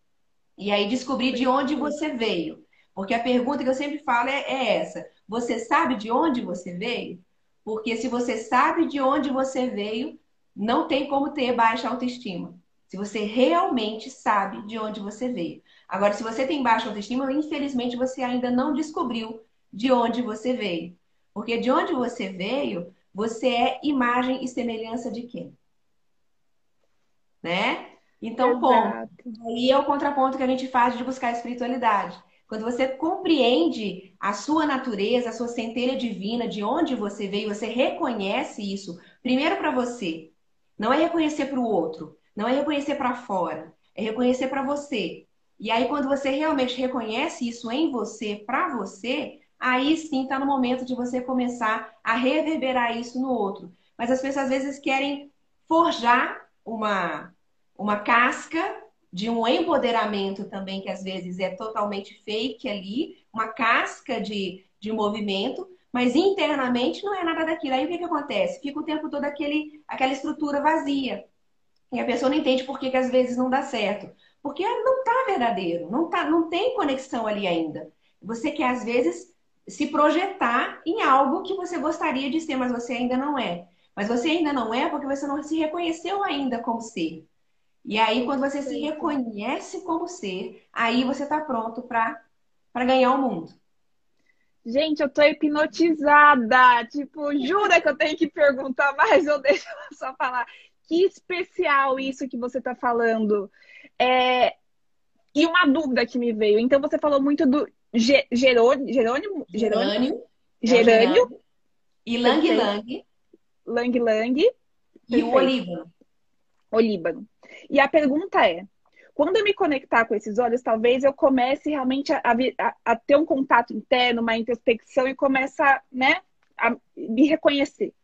E aí descobrir de onde você veio. Porque a pergunta que eu sempre falo é, é essa: você sabe de onde você veio? Porque se você sabe de onde você veio, não tem como ter baixa autoestima. Se você realmente sabe de onde você veio. Agora, se você tem baixa autoestima, infelizmente você ainda não descobriu de onde você veio. Porque de onde você veio você é imagem e semelhança de quem? Né? Então, ponto. Aí é o contraponto que a gente faz de buscar a espiritualidade. Quando você compreende a sua natureza, a sua centelha divina, de onde você veio, você reconhece isso, primeiro para você. Não é reconhecer para o outro, não é reconhecer para fora, é reconhecer para você. E aí, quando você realmente reconhece isso em você, para você, aí sim está no momento de você começar a reverberar isso no outro. Mas as pessoas às vezes querem forjar uma, uma casca de um empoderamento também, que às vezes é totalmente fake ali, uma casca de, de movimento, mas internamente não é nada daquilo. Aí o que, que acontece? Fica o tempo todo aquele, aquela estrutura vazia. E a pessoa não entende por que, que às vezes não dá certo. Porque não está verdadeiro, não, tá, não tem conexão ali ainda. Você quer, às vezes, se projetar em algo que você gostaria de ser, mas você ainda não é. Mas você ainda não é porque você não se reconheceu ainda como ser. E aí, quando você se reconhece como ser, aí você está pronto para ganhar o mundo. Gente, eu tô hipnotizada. Tipo, jura que eu tenho que perguntar mais ou deixa eu só falar? Que especial isso que você está falando. É... E uma dúvida que me veio. Então, você falou muito do Ge Jerônimo, Jerônimo, Jerônimo, Gerânio, e Lang Lang. Lang Lang. E o Olíbano. Olíbano. E a pergunta é: quando eu me conectar com esses olhos, talvez eu comece realmente a, a, a ter um contato interno, uma introspecção e comece a, né, a me reconhecer.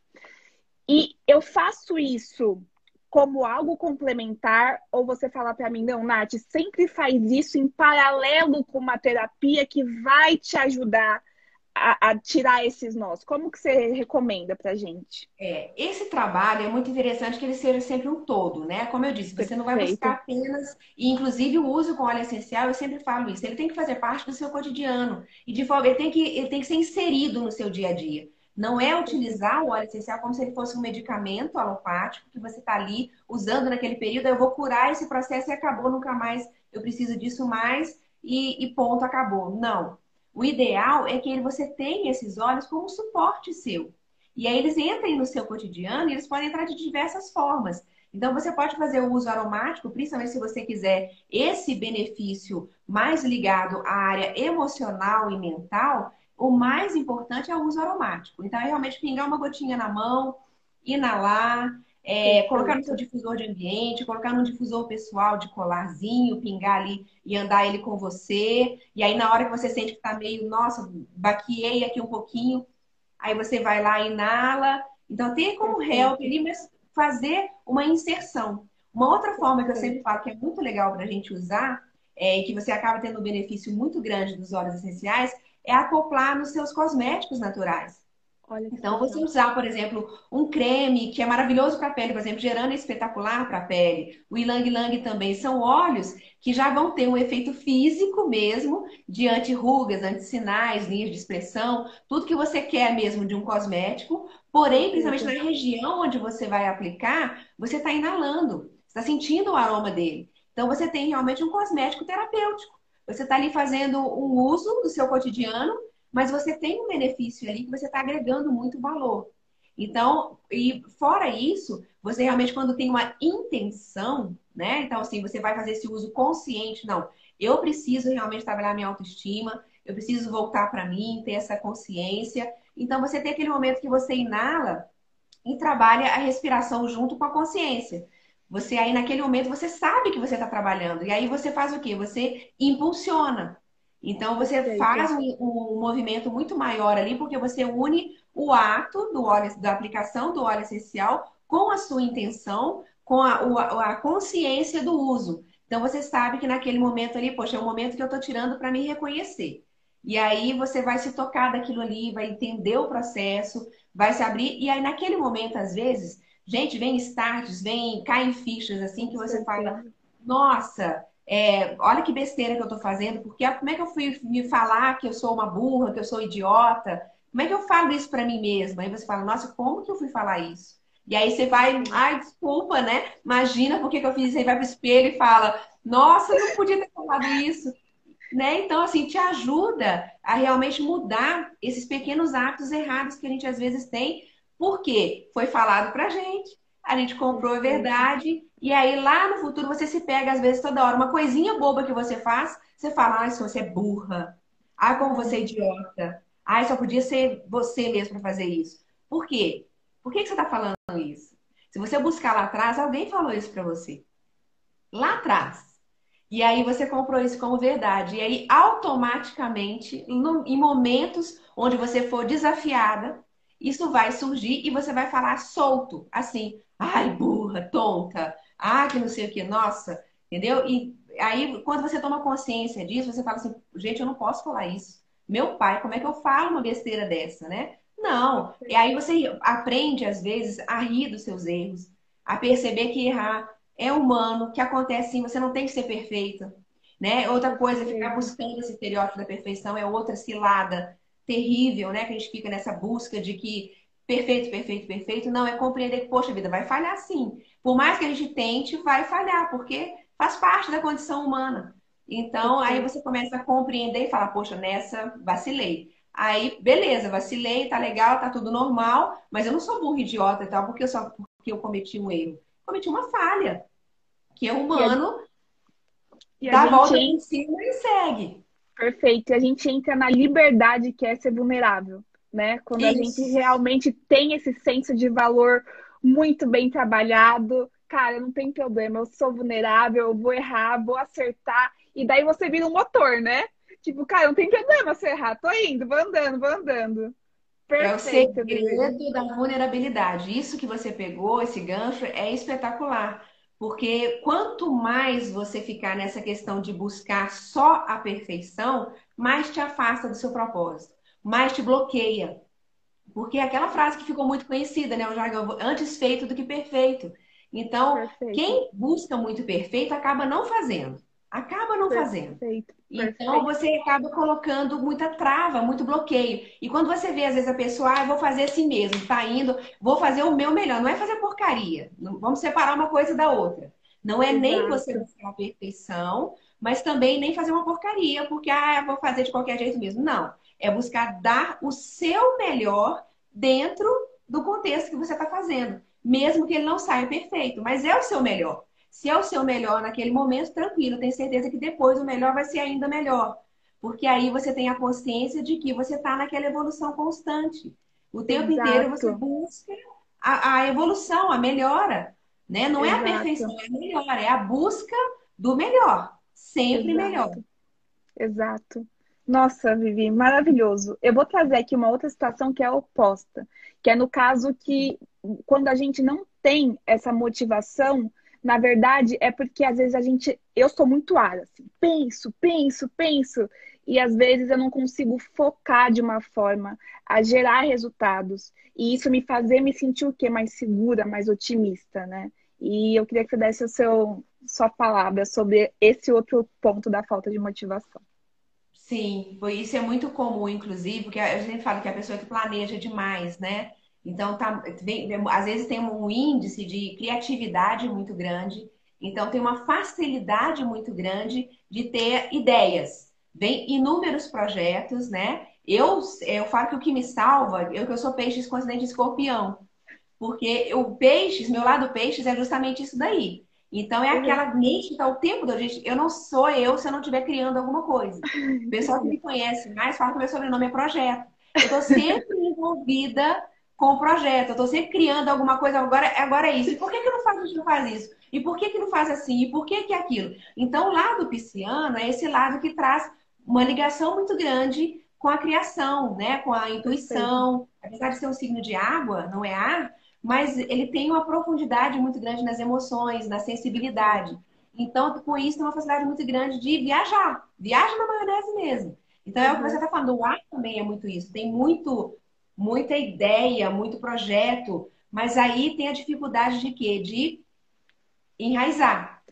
E eu faço isso como algo complementar, ou você fala para mim, não, Nath, sempre faz isso em paralelo com uma terapia que vai te ajudar a, a, tirar esses nós? Como que você recomenda pra gente? É, esse trabalho é muito interessante que ele seja sempre um todo, né? Como eu disse, você Perfeito. não vai buscar apenas, e inclusive o uso com óleo essencial, eu sempre falo isso, ele tem que fazer parte do seu cotidiano. E de forma, ele tem que, ele tem que ser inserido no seu dia a dia. Não é utilizar o óleo essencial como se ele fosse um medicamento alopático que você está ali usando naquele período, eu vou curar esse processo e acabou, nunca mais eu preciso disso mais e, e ponto, acabou. Não. O ideal é que você tenha esses olhos como suporte seu. E aí eles entrem no seu cotidiano e eles podem entrar de diversas formas. Então você pode fazer o uso aromático, principalmente se você quiser esse benefício mais ligado à área emocional e mental. O mais importante é o uso aromático. Então é realmente pingar uma gotinha na mão, inalar, é, colocar no seu difusor de ambiente, colocar no difusor pessoal de colarzinho, pingar ali e andar ele com você. E aí, na hora que você sente que tá meio, nossa, baqueei aqui um pouquinho, aí você vai lá e inala. Então, tem como help ali, mas fazer uma inserção. Uma outra forma que eu sempre falo que é muito legal para a gente usar, é, e que você acaba tendo um benefício muito grande dos óleos essenciais, é acoplar nos seus cosméticos naturais. Então, você usar, por exemplo, um creme que é maravilhoso para a pele, por exemplo, gerando espetacular para a pele. O Ilang Lang também são óleos que já vão ter um efeito físico mesmo de anti-rugas, anti-sinais, linhas de expressão, tudo que você quer mesmo de um cosmético. Porém, principalmente na região onde você vai aplicar, você está inalando, está sentindo o aroma dele. Então, você tem realmente um cosmético terapêutico. Você está ali fazendo um uso do seu cotidiano mas você tem um benefício ali que você está agregando muito valor. Então, e fora isso, você realmente, quando tem uma intenção, né? Então, assim, você vai fazer esse uso consciente, não. Eu preciso realmente trabalhar minha autoestima, eu preciso voltar para mim, ter essa consciência. Então, você tem aquele momento que você inala e trabalha a respiração junto com a consciência. Você aí, naquele momento, você sabe que você está trabalhando. E aí você faz o quê? Você impulsiona. Então você faz um, um, movimento muito maior ali, porque você une o ato do óleo, da aplicação do óleo essencial com a sua intenção, com a, a consciência do uso. Então você sabe que naquele momento ali, poxa, é o momento que eu estou tirando para me reconhecer. E aí você vai se tocar daquilo ali, vai entender o processo, vai se abrir. E aí naquele momento, às vezes, gente, vem starts, vem, caem fichas assim que você fala, nossa, é, olha que besteira que eu estou fazendo, porque como é que eu fui me falar que eu sou uma burra, que eu sou idiota? Como é que eu falo isso para mim mesma? Aí você fala, nossa, como que eu fui falar isso? E aí você vai, ai, desculpa, né? Imagina por que, eu fiz isso. Aí vai pro espelho e fala, nossa, eu não podia ter falado isso. Né? Então, assim, te ajuda a realmente mudar esses pequenos atos errados que a gente às vezes tem, porque foi falado pra gente, a gente comprou a verdade e aí lá no futuro você se pega, às vezes, toda hora, uma coisinha boba que você faz, você fala, ai, se você é burra. Ai, como você é idiota. Ai, só podia ser você mesmo para fazer isso. Por quê? Por que, que você está falando isso? Se você buscar lá atrás, alguém falou isso para você. Lá atrás. E aí você comprou isso como verdade. E aí, automaticamente, em momentos onde você for desafiada, isso vai surgir e você vai falar solto, assim, ai, burra, tonta, ah, que não sei o que, nossa, entendeu? E aí, quando você toma consciência disso, você fala assim, gente, eu não posso falar isso. meu pai, como é que eu falo uma besteira dessa, né? Não. E aí você aprende, às vezes, a rir dos seus erros, a perceber que errar é humano, que acontece sim, você não tem que ser perfeita. Né? Outra coisa, ficar buscando esse estereótipo da perfeição é outra cilada terrível, né? Que a gente fica nessa busca de que perfeito, perfeito, perfeito. Não, é compreender que, poxa vida, vai falhar sim. Por mais que a gente tente, vai falhar, porque faz parte da condição humana. Então, aí você começa a compreender e falar, poxa, nessa vacilei. Aí, beleza, vacilei, tá legal, tá tudo normal, mas eu não sou burro idiota e tal, porque eu só porque eu cometi um erro. Cometi uma falha, que é humano, e a, dá a, volta em cima e segue. Perfeito. E a gente entra na liberdade que é ser vulnerável, né? Quando Isso. a gente realmente tem esse senso de valor muito bem trabalhado, cara, não tem problema, eu sou vulnerável, eu vou errar, vou acertar, e daí você vira um motor, né? Tipo, cara, não tem problema se errar, tô indo, vou andando, vou andando. Perfeito, é o segredo da vulnerabilidade. Isso que você pegou, esse gancho, é espetacular. Porque quanto mais você ficar nessa questão de buscar só a perfeição, mais te afasta do seu propósito, mais te bloqueia. Porque é aquela frase que ficou muito conhecida, né? O jargão, antes feito do que perfeito. Então, perfeito. quem busca muito perfeito acaba não fazendo. Acaba não perfeito. fazendo. Perfeito. Então, você acaba colocando muita trava, muito bloqueio. E quando você vê, às vezes, a pessoa, ah, eu vou fazer assim mesmo, tá indo, vou fazer o meu melhor. Não é fazer porcaria. Vamos separar uma coisa da outra. Não é Exato. nem você buscar a perfeição, mas também nem fazer uma porcaria, porque, ah, eu vou fazer de qualquer jeito mesmo. Não. É buscar dar o seu melhor dentro do contexto que você está fazendo. Mesmo que ele não saia perfeito, mas é o seu melhor. Se é o seu melhor naquele momento, tranquilo, tenho certeza que depois o melhor vai ser ainda melhor. Porque aí você tem a consciência de que você está naquela evolução constante. O tempo Exato. inteiro você busca a, a, evolução, a melhora. Né? Não Exato. é a perfeição, é a melhora, é a busca do melhor. Sempre Exato. melhor. Exato. Nossa, Vivi, maravilhoso. Eu vou trazer aqui uma outra situação que é oposta, que é no caso que quando a gente não tem essa motivação na verdade, é porque às vezes a gente. Eu sou muito área, assim, penso, penso, penso. E às vezes eu não consigo focar de uma forma a gerar resultados. E isso me fazer me sentir o quê? Mais segura, mais otimista, né? E eu queria que você desse o seu, sua palavra sobre esse outro ponto da falta de motivação. Sim, isso é muito comum, inclusive, porque a gente fala que a pessoa que planeja demais, né? Então, tá, vem, às vezes tem um índice de criatividade muito grande, então tem uma facilidade muito grande de ter ideias. Vem inúmeros projetos, né? Eu, eu falo que o que me salva, eu que eu sou peixes com acidente de escorpião. Porque o peixes, meu lado peixes é justamente isso daí. Então é uhum. aquela mente que está o tempo do gente. Eu não sou eu se eu não estiver criando alguma coisa. O pessoal que me conhece mais fala que meu sobrenome é projeto. Eu estou sempre envolvida com o projeto. Eu estou sempre criando alguma coisa, agora, agora é isso. E por que, que não faz, a gente não faz isso? E por que, que não faz assim? E por que, que é aquilo? Então, o lado pisciano é esse lado que traz uma ligação muito grande com a criação, né? com a intuição. Apesar de ser um signo de água, não é ar, mas ele tem uma profundidade muito grande nas emoções, na sensibilidade. Então, com isso, tem uma facilidade muito grande de viajar. Viaja na maionese mesmo. Então, é o que você está falando. O ar também é muito isso. Tem muito muita ideia, muito projeto, mas aí tem a dificuldade de quê? De enraizar,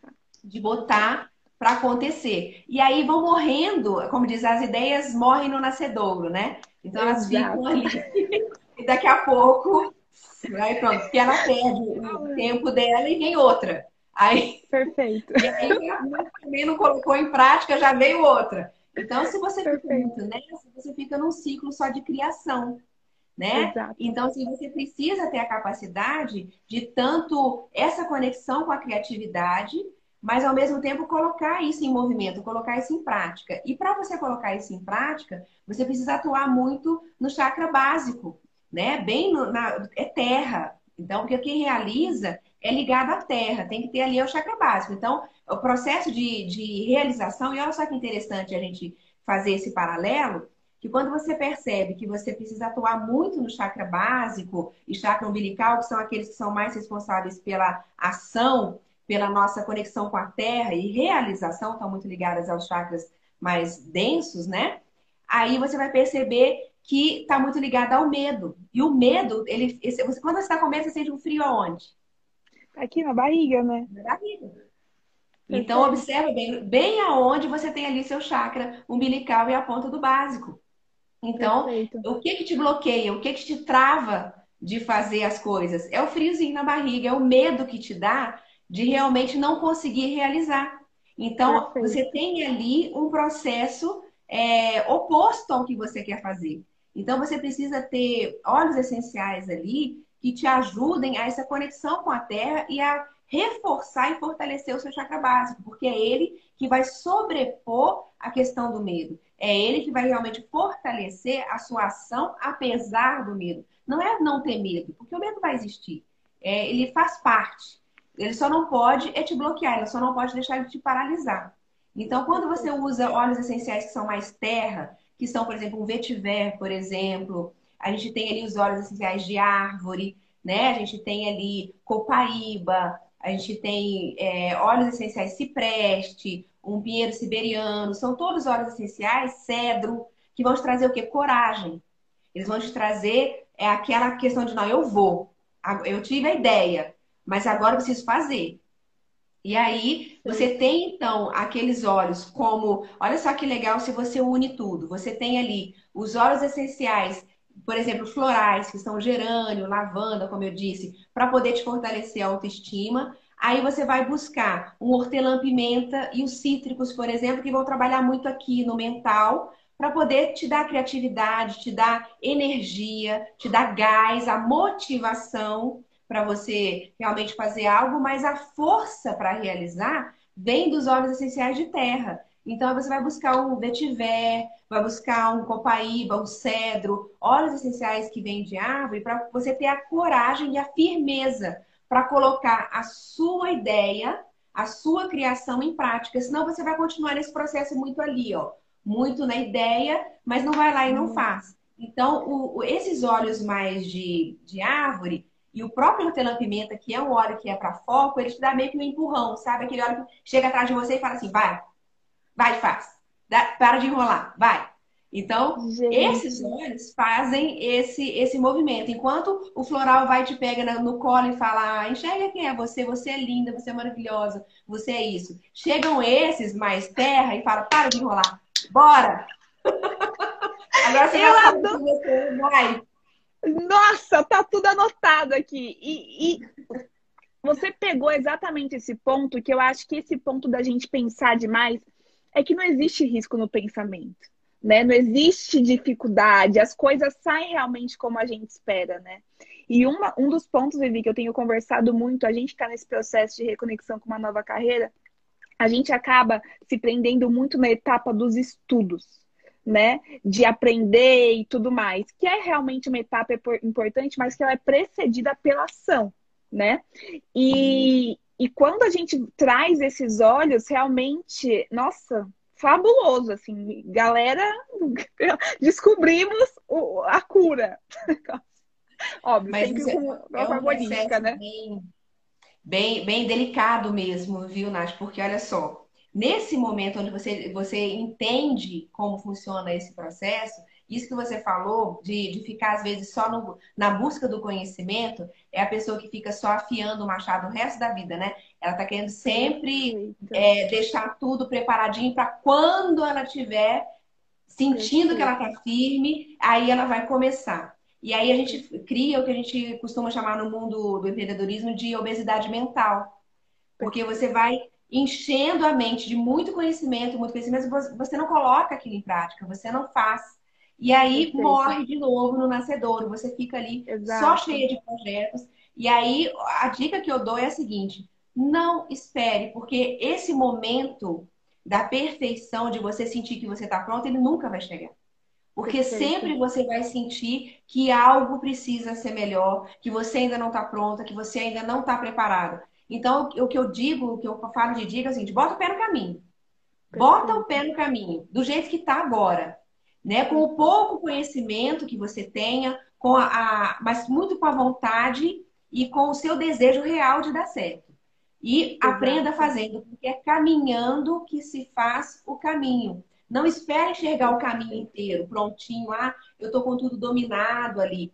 de botar para acontecer. E aí vão morrendo, como diz, as ideias morrem no nascedouro, né? Então elas Exato. ficam ali e daqui a pouco, aí pronto, porque ela perde o tempo dela e vem outra. Aí, Perfeito. E aí também não colocou em prática, já veio outra. Então, se você Perfeito. fica muito nessa, você fica num ciclo só de criação né? Exato. Então, assim, você precisa ter a capacidade de tanto essa conexão com a criatividade, mas ao mesmo tempo colocar isso em movimento, colocar isso em prática. E para você colocar isso em prática, você precisa atuar muito no chakra básico, né? Bem no, na é terra. Então, porque quem realiza é ligado à terra, tem que ter ali o chakra básico. Então, o processo de, de realização, e olha só que interessante a gente fazer esse paralelo, que quando você percebe que você precisa atuar muito no chakra básico e chakra umbilical, que são aqueles que são mais responsáveis pela ação, pela nossa conexão com a terra e realização, estão muito ligadas aos chakras mais densos, né? aí você vai perceber que está muito ligado ao medo. E o medo, ele, esse, você, quando você está com medo, você sente um frio aonde? Aqui na barriga, né? Na barriga. Então, observa bem, bem aonde você tem ali seu chakra umbilical e a ponta do básico. Então, Perfeito. o que que te bloqueia? O que que te trava de fazer as coisas? É o friozinho na barriga, é o medo que te dá de realmente não conseguir realizar. Então, Perfeito. você tem ali um processo é, oposto ao que você quer fazer. Então, você precisa ter óleos essenciais ali que te ajudem a essa conexão com a terra e a reforçar e fortalecer o seu chakra básico, porque é ele que vai sobrepor a questão do medo. É ele que vai realmente fortalecer a sua ação apesar do medo. Não é não ter medo, porque o medo vai existir. É, ele faz parte. Ele só não pode é te bloquear, ele só não pode deixar ele te paralisar. Então, quando você usa óleos essenciais que são mais terra, que são, por exemplo, um vetiver, por exemplo, a gente tem ali os óleos essenciais de árvore, né? A gente tem ali copaíba, a gente tem é, óleos essenciais cipreste, um pinheiro siberiano, são todos óleos essenciais, cedro, que vão te trazer o quê? Coragem. Eles vão te trazer é aquela questão de não, eu vou. Eu tive a ideia, mas agora eu preciso fazer. E aí, você tem então aqueles óleos como, olha só que legal se você une tudo. Você tem ali os óleos essenciais, por exemplo, florais, que são gerânio, lavanda, como eu disse, para poder te fortalecer a autoestima. Aí você vai buscar um hortelã-pimenta e os cítricos, por exemplo, que vão trabalhar muito aqui no mental, para poder te dar criatividade, te dar energia, te dar gás, a motivação para você realmente fazer algo, mas a força para realizar vem dos óleos essenciais de terra. Então você vai buscar um vetiver, vai buscar um copaíba, um cedro, óleos essenciais que vêm de árvore, para você ter a coragem e a firmeza para colocar a sua ideia, a sua criação em prática. Senão você vai continuar nesse processo muito ali, ó, muito na ideia, mas não vai lá e não uhum. faz. Então, o, esses óleos mais de, de árvore, e o próprio hortelã-pimenta, que é um óleo que é para foco, ele te dá meio que um empurrão, sabe? Aquele óleo que chega atrás de você e fala assim, vai, vai faz. Dá, para de enrolar, vai. Então, Gente. esses óleos fazem esse, esse movimento. Enquanto o floral vai te pega no colo e fala, ah, enxerga quem é você, você é linda, você é maravilhosa, você é isso. Chegam esses mais terra e fala, para de enrolar, bora! Agora você Eu vai adoro... você, vai. Nossa, tá tudo anotado aqui. E, e, você pegou exatamente esse ponto, que eu acho que esse ponto da gente pensar demais é que não existe risco no pensamento, né? Não existe dificuldade, as coisas saem realmente como a gente espera, né? E uma, um dos pontos, Vivi, que eu tenho conversado muito, a gente está nesse processo de reconexão com uma nova carreira, a gente acaba se prendendo muito na etapa dos estudos né, de aprender e tudo mais, que é realmente uma etapa importante, mas que ela é precedida pela ação, né? E, e quando a gente traz esses olhos, realmente, nossa, fabuloso, assim, galera, descobrimos o, a cura. Óbvio, mas sempre com é uma é um né? Bem, bem, bem delicado mesmo, viu, Nath? Porque olha só, Nesse momento onde você, você entende como funciona esse processo, isso que você falou de, de ficar, às vezes, só no, na busca do conhecimento, é a pessoa que fica só afiando o machado o resto da vida, né? Ela tá querendo sempre é, deixar tudo preparadinho para quando ela tiver sentindo que ela tá firme, aí ela vai começar. E aí a gente cria o que a gente costuma chamar no mundo do empreendedorismo de obesidade mental. Porque você vai enchendo a mente de muito conhecimento, muito conhecimento, você não coloca aquilo em prática, você não faz. E aí Perfeito. morre de novo no nascedouro, você fica ali Exato. só cheia de projetos. E aí a dica que eu dou é a seguinte: não espere, porque esse momento da perfeição, de você sentir que você está pronto, ele nunca vai chegar. Porque Perfeito. sempre você vai sentir que algo precisa ser melhor, que você ainda não está pronta, que você ainda não está preparada. Então, o que eu digo, o que eu falo de dica é assim, bota o pé no caminho. Bota o pé no caminho, do jeito que está agora. Né? Com o pouco conhecimento que você tenha, com a, a, mas muito com a vontade e com o seu desejo real de dar certo. E Exato. aprenda fazendo, porque é caminhando que se faz o caminho. Não espera enxergar o caminho inteiro, prontinho. Ah, eu estou com tudo dominado ali.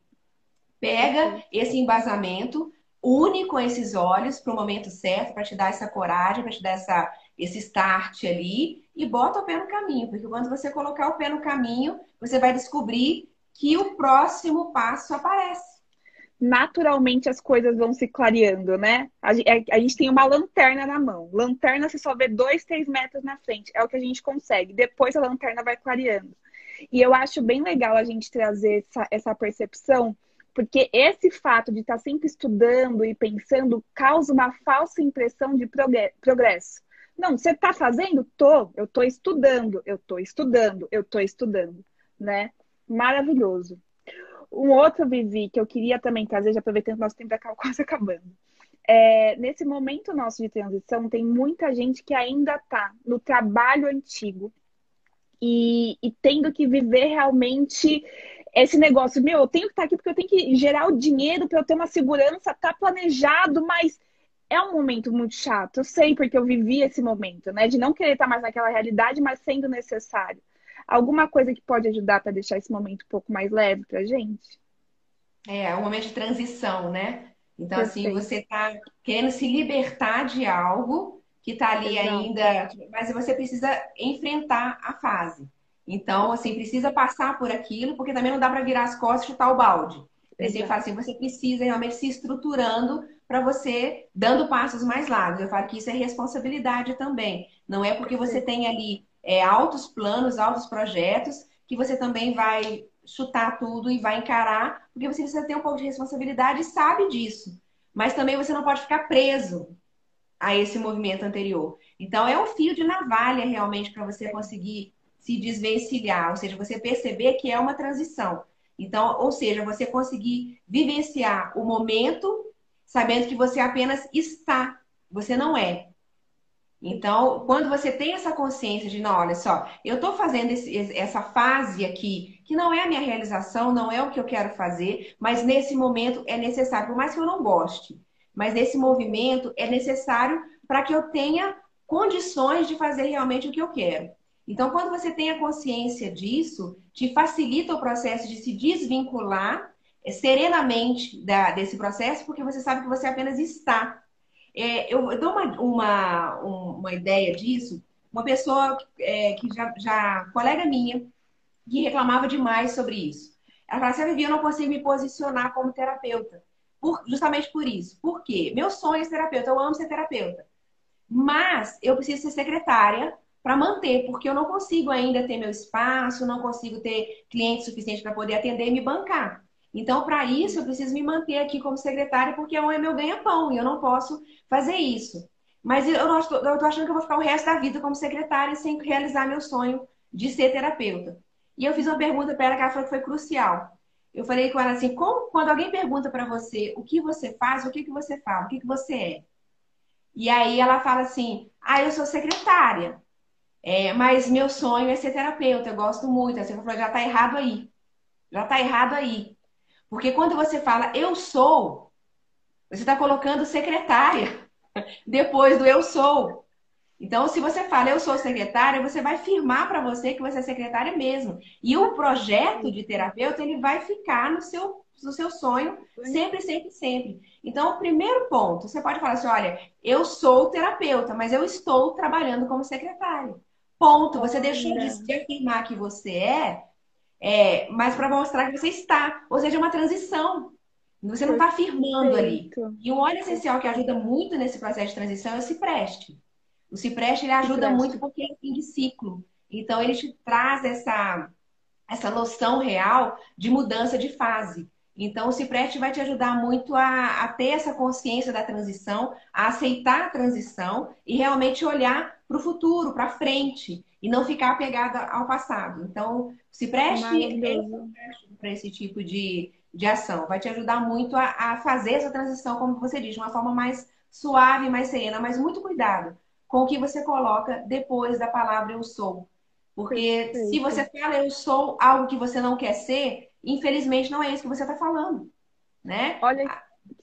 Pega esse embasamento, une com esses olhos para o momento certo, para te dar essa coragem, para te dar essa, esse start ali e bota o pé no caminho, porque quando você colocar o pé no caminho, você vai descobrir que o próximo passo aparece. Naturalmente as coisas vão se clareando, né? A, a, gente tem uma lanterna na mão. Lanterna você só vê dois, três metros na frente. É o que a gente consegue. Depois a lanterna vai clareando. E eu acho bem legal a gente trazer essa, essa percepção porque esse fato de estar sempre estudando e pensando causa uma falsa impressão de progresso. Não, você está fazendo? Tô, eu estou estudando, eu estou estudando, eu estou estudando, né? Maravilhoso. Um outro, Vivi, que eu queria também trazer, já aproveitando que nosso tempo está quase acabando. É, nesse momento nosso de transição, tem muita gente que ainda está no trabalho antigo e, e tendo que viver realmente esse negócio, meu, eu tenho que estar aqui porque eu tenho que gerar o dinheiro para eu ter uma segurança, tá planejado, mas é um momento muito chato. Eu sei porque eu vivi esse momento, né? De não querer estar mais naquela realidade, mas sendo necessário. Alguma coisa que pode ajudar para deixar esse momento um pouco mais leve para gente? É, é um momento de transição, né? Então, assim, Perfeito. assim, você está querendo se libertar de algo que está ali Exato. ainda, mas você precisa enfrentar a fase. Então, assim, precisa passar por aquilo, porque também não dá para virar as costas e chutar o balde. Eu sempre falo assim, você precisa realmente se estruturando para você dando passos mais largos. Eu falo que isso é responsabilidade também. Não é porque você tem ali é, altos planos, altos projetos, que você também vai chutar tudo e vai encarar, porque você precisa ter um pouco de responsabilidade e sabe disso. Mas também você não pode ficar preso a esse movimento anterior. Então, é um fio de navalha realmente para você conseguir se desvencilhar, ou seja, você perceber que é uma transição. Então, ou seja, você conseguir vivenciar o momento sabendo que você apenas está, você não é. Então, quando você tem essa consciência de, não, olha só, eu estou fazendo esse, essa fase aqui, que não é a minha realização, não é o que eu quero fazer, mas nesse momento é necessário, por mais que eu não goste, mas nesse movimento é necessário para que eu tenha condições de fazer realmente o que eu quero. Então, quando você tem a consciência disso, te facilita o processo de se desvincular é, serenamente da, desse processo, porque você sabe que você apenas está. É, eu, eu, dou uma, uma, uma ideia disso. Uma pessoa é, que já, já, colega minha, que reclamava demais sobre isso. Ela falava assim, Vivi, eu não consigo me posicionar como terapeuta. Por, justamente por isso. Por quê? Meu sonho é ser terapeuta, eu amo ser terapeuta. Mas eu preciso ser secretária para manter, porque eu não consigo ainda ter meu espaço, não consigo ter cliente suficiente para poder atender e me bancar. Então, para isso, eu preciso me manter aqui como secretária, porque é meu ganha-pão e eu não posso fazer isso. Mas eu estou achando que eu vou ficar o resto da vida como secretária sem realizar meu sonho de ser terapeuta. E eu fiz uma pergunta para ela que ela falou que foi crucial. Eu falei com ela assim: como, quando alguém pergunta para você o que você faz, o que, que você fala, o que, que você é? E aí ela fala assim: ah, eu sou secretária. É, mas meu sonho é ser terapeuta, eu gosto muito. Assim, eu falei, já está errado aí. Já está errado aí. Porque quando você fala eu sou, você está colocando secretária depois do eu sou. Então, se você fala eu sou secretária, você vai firmar para você que você é secretária mesmo. E o projeto de terapeuta, ele vai ficar no seu, no seu sonho sempre, sempre, sempre. Então, o primeiro ponto, você pode falar assim, olha, eu sou terapeuta, mas eu estou trabalhando como secretária. Ponto. Você deixou de, afirmar que você é, é mas para mostrar que você está. Ou seja, é uma transição. Você não está afirmando ali. E um óleo essencial que ajuda muito nesse processo de transição é o cipreste. O cipreste ele ajuda cipreste. muito porque é fim de ciclo. Então ele te traz essa essa noção real de mudança de fase. Então, o Cipreste vai te ajudar muito a, a, ter essa consciência da transição, a aceitar a transição e realmente olhar para o futuro, para frente, e não ficar apegada ao passado. Então, o Cipreste é para esse tipo de, de ação. Vai te ajudar muito a, a fazer essa transição, como você diz, de uma forma mais suave, mais serena, mas muito cuidado com o que você coloca depois da palavra eu sou. Porque Perfeito. se você fala eu sou algo que você não quer ser, infelizmente não é isso que você está falando, né? Olha,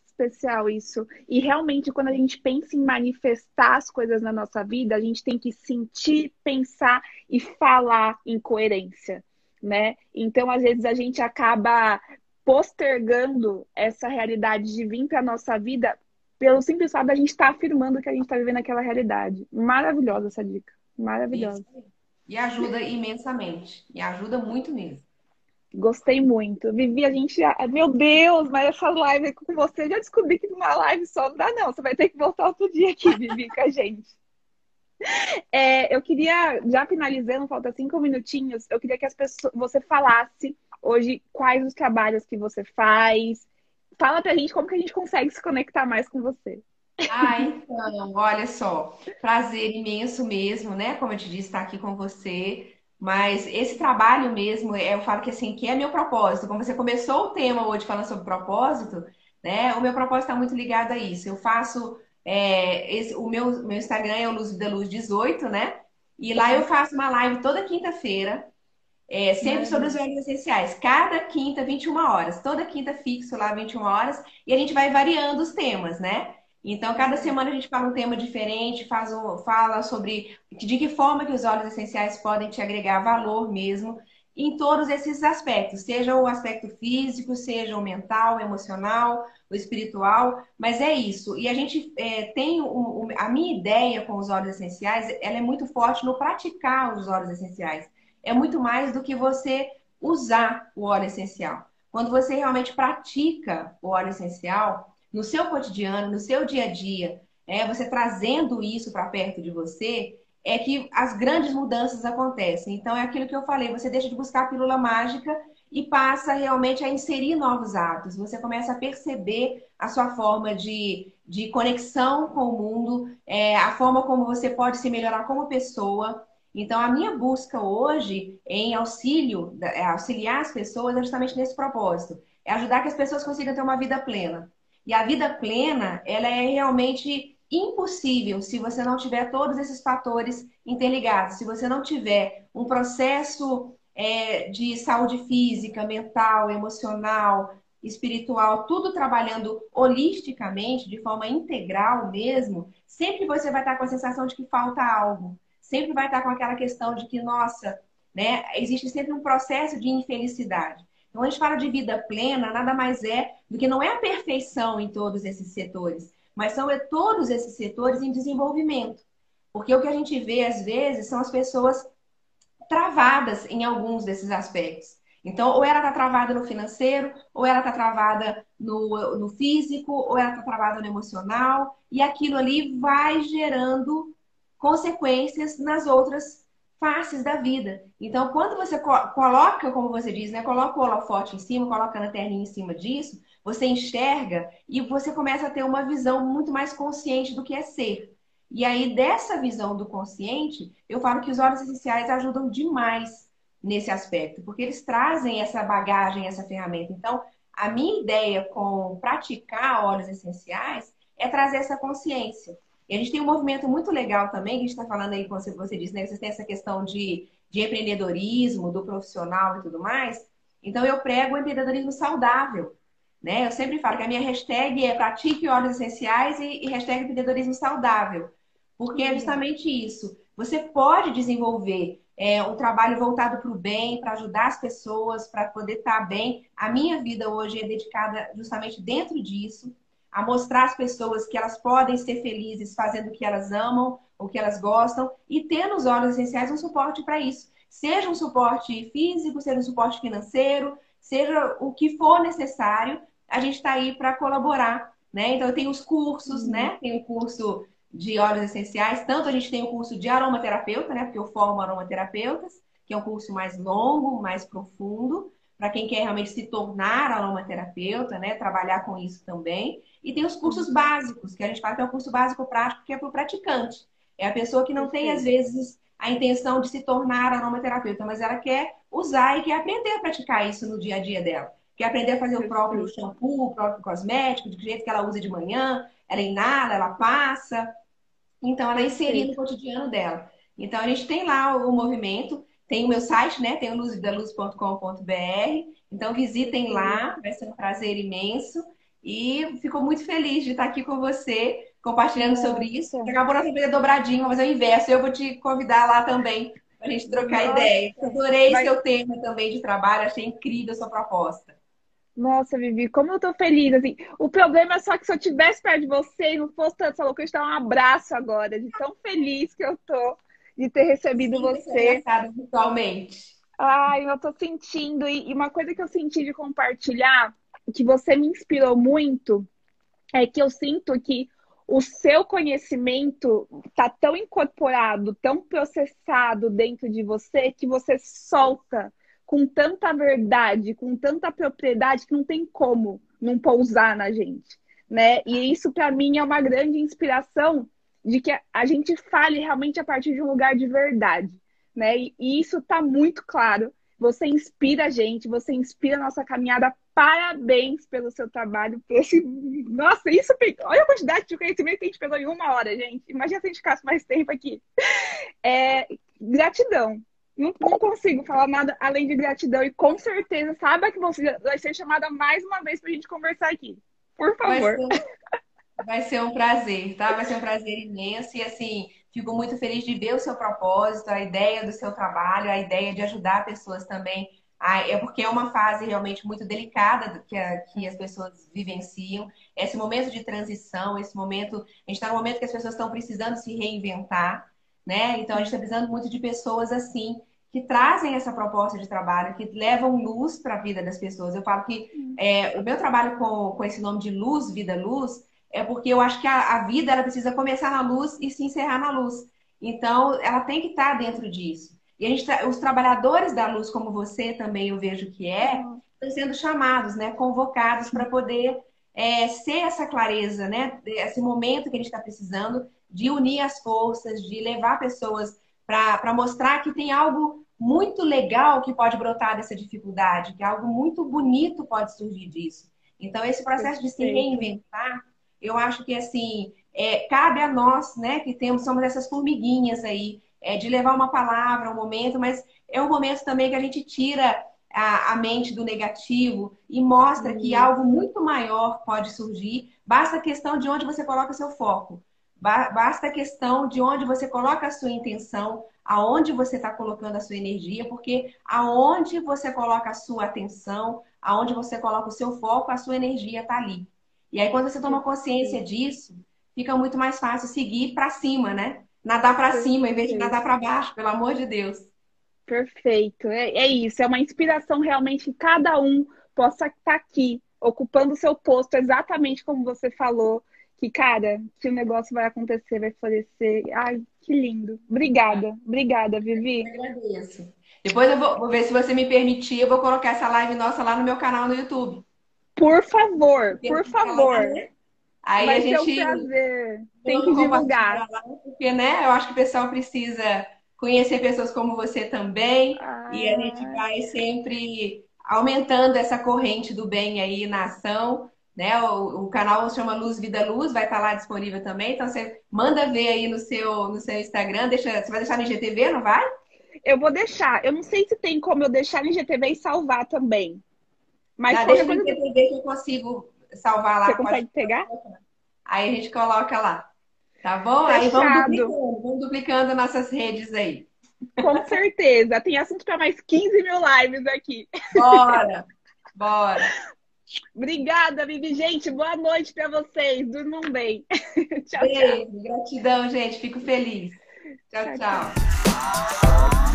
especial isso. E realmente, quando a gente pensa em manifestar as coisas na nossa vida, a gente tem que sentir, pensar e falar em coerência, né? Então, às vezes, a gente acaba postergando essa realidade de vir para a nossa vida pelo simples fato da gente estar tá afirmando que a gente está vivendo aquela realidade. Maravilhosa essa dica. Maravilhosa. E ajuda imensamente. E ajuda muito mesmo. Gostei muito. Vivi, a gente. Meu Deus, mas essa live com você, já descobri que numa live só não dá, não. Você vai ter que voltar outro dia aqui, Vivi, com a gente. É, eu queria, já finalizando, falta cinco minutinhos, eu queria que as pessoas, você falasse hoje quais os trabalhos que você faz. Fala pra gente como que a gente consegue se conectar mais com você. Ah, então, olha só, prazer imenso mesmo, né? Como eu te disse, estar aqui com você. Mas esse trabalho mesmo, eu falo que assim, que é meu propósito. Como você começou o tema hoje falando sobre propósito, né? O meu propósito está muito ligado a isso. Eu faço é, esse, o meu, meu Instagram é o Luz da Luz 18, né? E lá eu faço uma live toda quinta-feira, é, sempre sobre os óleos essenciais. Cada quinta, 21 horas. Toda quinta fixo lá, 21 horas. E a gente vai variando os temas, né? Então, cada semana a gente fala um tema diferente, faz um, fala sobre de que forma que os óleos essenciais podem te agregar valor mesmo em todos esses aspectos, seja o aspecto físico, seja o mental, o emocional, o espiritual, mas é isso. E a gente é, tem um, um, a minha ideia com os óleos essenciais, ela é muito forte no praticar os óleos essenciais. É muito mais do que você usar o óleo essencial. Quando você realmente pratica o óleo essencial, no seu cotidiano, no seu dia a dia, é, você trazendo isso para perto de você, é que as grandes mudanças acontecem. Então, é aquilo que eu falei: você deixa de buscar a pílula mágica e passa realmente a inserir novos hábitos. Você começa a perceber a sua forma de, de conexão com o mundo, é, a forma como você pode se melhorar como pessoa. Então, a minha busca hoje em auxílio, é, auxiliar as pessoas é justamente nesse propósito. É ajudar que as pessoas consigam ter uma vida plena. E a vida plena, ela é realmente impossível se você não tiver todos esses fatores interligados, se você não tiver um processo é, de saúde física, mental, emocional, espiritual, tudo trabalhando holisticamente, de forma integral mesmo, sempre você vai estar com a sensação de que falta algo. Sempre vai estar com aquela questão de que, nossa, né, existe sempre um processo de infelicidade. Então, a gente fala de vida plena, nada mais é do que não é a perfeição em todos esses setores, mas são todos esses setores em desenvolvimento. Porque o que a gente vê, às vezes, são as pessoas travadas em alguns desses aspectos. Então, ou ela está travada no financeiro, ou ela está travada no, no físico, ou ela está travada no emocional, e aquilo ali vai gerando consequências nas outras faces da vida. Então, quando você coloca, como você diz, né, coloca o holofote em cima, coloca a lanterninha em cima disso, você enxerga e você começa a ter uma visão muito mais consciente do que é ser. E aí, dessa visão do consciente, eu falo que os óleos essenciais ajudam demais nesse aspecto, porque eles trazem essa bagagem, essa ferramenta. Então, a minha ideia com praticar óleos essenciais é trazer essa consciência. E a gente tem um movimento muito legal também, que a gente está falando aí, como você disse, né? Vocês têm essa questão de, de empreendedorismo, do profissional e tudo mais. Então, eu prego o empreendedorismo saudável. Né? Eu sempre falo que a minha hashtag é pratique óleos essenciais e, e hashtag empreendedorismo saudável. Porque é justamente isso. Você pode desenvolver é, um trabalho voltado para o bem, para ajudar as pessoas, para poder estar tá bem. A minha vida hoje é dedicada justamente dentro disso a mostrar às pessoas que elas podem ser felizes fazendo o que elas amam, o que elas gostam, e ter nos óleos essenciais um suporte para isso. Seja um suporte físico, seja um suporte financeiro, seja o que for necessário, a gente está aí para colaborar. Né? Então, eu tenho os cursos, uhum. né? Tem o curso de óleos essenciais, tanto a gente tem o curso de aromaterapeuta, né? Porque eu formo aromaterapeutas, que é um curso mais longo, mais profundo, para quem quer realmente se tornar aromaterapeuta, né? Trabalhar com isso também. E tem os cursos básicos, que a gente fala que é o curso básico prático, que é para o praticante. É a pessoa que não tem, às vezes, a intenção de se tornar aromaterapeuta, mas ela quer usar e quer aprender a praticar isso no dia a dia dela. Quer aprender a fazer o próprio shampoo, o próprio cosmético, do jeito que ela usa de manhã, ela inala, ela passa. Então, ela inserir no cotidiano dela. Então, a gente tem lá o movimento, tem o meu site, né? Tem o luzvidaluz.com.br. Então, visitem lá, vai ser um prazer imenso. E fico muito feliz de estar aqui com você, compartilhando sobre isso. Acabou nossa vida dobradinha, vou fazer o inverso. Eu vou te convidar lá também para a gente trocar Nossa. ideia. Adorei Vai... seu tema também de trabalho, achei incrível a sua proposta. Nossa, Vivi, como eu tô feliz, assim. O problema é só que se eu tivesse perto de você e não fosse tanto essa loucura, eu te dar um abraço agora, de tão feliz que eu tô de ter recebido Sim, você. virtualmente. Ai, eu tô sentindo. E uma coisa que eu senti de compartilhar, que você me inspirou muito, é que eu sinto que o seu conhecimento está tão incorporado, tão processado dentro de você, que você solta com tanta verdade, com tanta propriedade, que não tem como não pousar na gente. Né? E isso, para mim, é uma grande inspiração de que a gente fale realmente a partir de um lugar de verdade. Né? E isso está muito claro. Você inspira a gente, você inspira a nossa caminhada. Parabéns pelo seu trabalho. Por esse... Nossa, isso. Olha a quantidade de conhecimento que a gente pegou em uma hora, gente. Imagina se a gente ficasse mais tempo aqui. É... Gratidão. Não, não, consigo falar nada além de gratidão. E com certeza, saiba que você vai ser chamada mais uma vez para a gente conversar aqui. Por favor. Vai ser, vai ser um prazer, tá? Vai ser um prazer imenso. E assim, fico muito feliz de ver o seu propósito, a ideia do seu trabalho, a ideia de ajudar pessoas também. É porque é uma fase realmente muito delicada que, a, que as pessoas vivenciam. Esse momento de transição, esse momento. A gente está no momento que as pessoas estão precisando se reinventar né? Então a gente está precisando muito de pessoas assim que trazem essa proposta de trabalho, que levam luz para a vida das pessoas. Eu falo que é, o meu trabalho com, com esse nome de luz, vida luz, é porque eu acho que a, a, vida ela precisa começar na luz e se encerrar na luz. Então ela tem que estar tá dentro disso. E a gente, os trabalhadores da luz, como você também eu vejo que é, estão sendo chamados, né, convocados para poder é, ser essa clareza, né, esse momento que a gente está precisando de unir as forças, de levar pessoas para mostrar que tem algo muito legal que pode brotar dessa dificuldade, que algo muito bonito pode surgir disso. Então, esse processo de se reinventar, eu acho que assim, é, cabe a nós, né, que temos, somos essas formiguinhas aí, é, de levar uma palavra, um momento, mas é um momento também que a gente tira a, a mente do negativo e mostra uhum. que algo muito maior pode surgir. Basta a questão de onde você coloca seu foco. Basta a questão de onde você coloca a sua intenção, aonde você está colocando a sua energia, porque aonde você coloca a sua atenção, aonde você coloca o seu foco, a sua energia está ali. E aí, quando você toma consciência disso, fica muito mais fácil seguir para cima, né? Nadar para cima em vez de nadar para baixo, pelo amor de Deus. Perfeito. É, é, isso. É uma inspiração realmente que cada um possa estar tá aqui, ocupando o seu posto, exatamente como você falou, que, cara, que o negócio vai acontecer, vai florescer. Ai, que lindo. Obrigada, obrigada, Vivi. Eu agradeço. Depois eu vou, vou, ver se você me permitir, eu vou colocar essa live nossa lá no meu canal no YouTube. Por favor, por favor. Aí vai a gente. Ser um prazer. Tem que divulgar. Porque, né, eu acho que o pessoal precisa conhecer pessoas como você também. Ah. E a gente vai sempre aumentando essa corrente do bem aí na ação. Né? O, o, canal se chama Luz Vida Luz, vai estar lá disponível também. Então você manda ver aí no seu, no seu Instagram. Deixa, você vai deixar no IGTV, não vai? Eu vou deixar. Eu não sei se tem como eu deixar no IGTV e salvar também. Mas ah, deixa no IGTV que eu consigo salvar lá. Você consegue pegar? Aí a gente coloca lá. Tá bom? Fechado. Aí vamos duplicando, vamos duplicando nossas redes aí. Com certeza. Tem assunto para mais 15 mil lives aqui. Bora! Bora! Obrigada, Vivi. Gente, boa noite para vocês. Durmam bem. tchau, Beijo. tchau. Gratidão, gente. Fico feliz. tchau. tchau. tchau.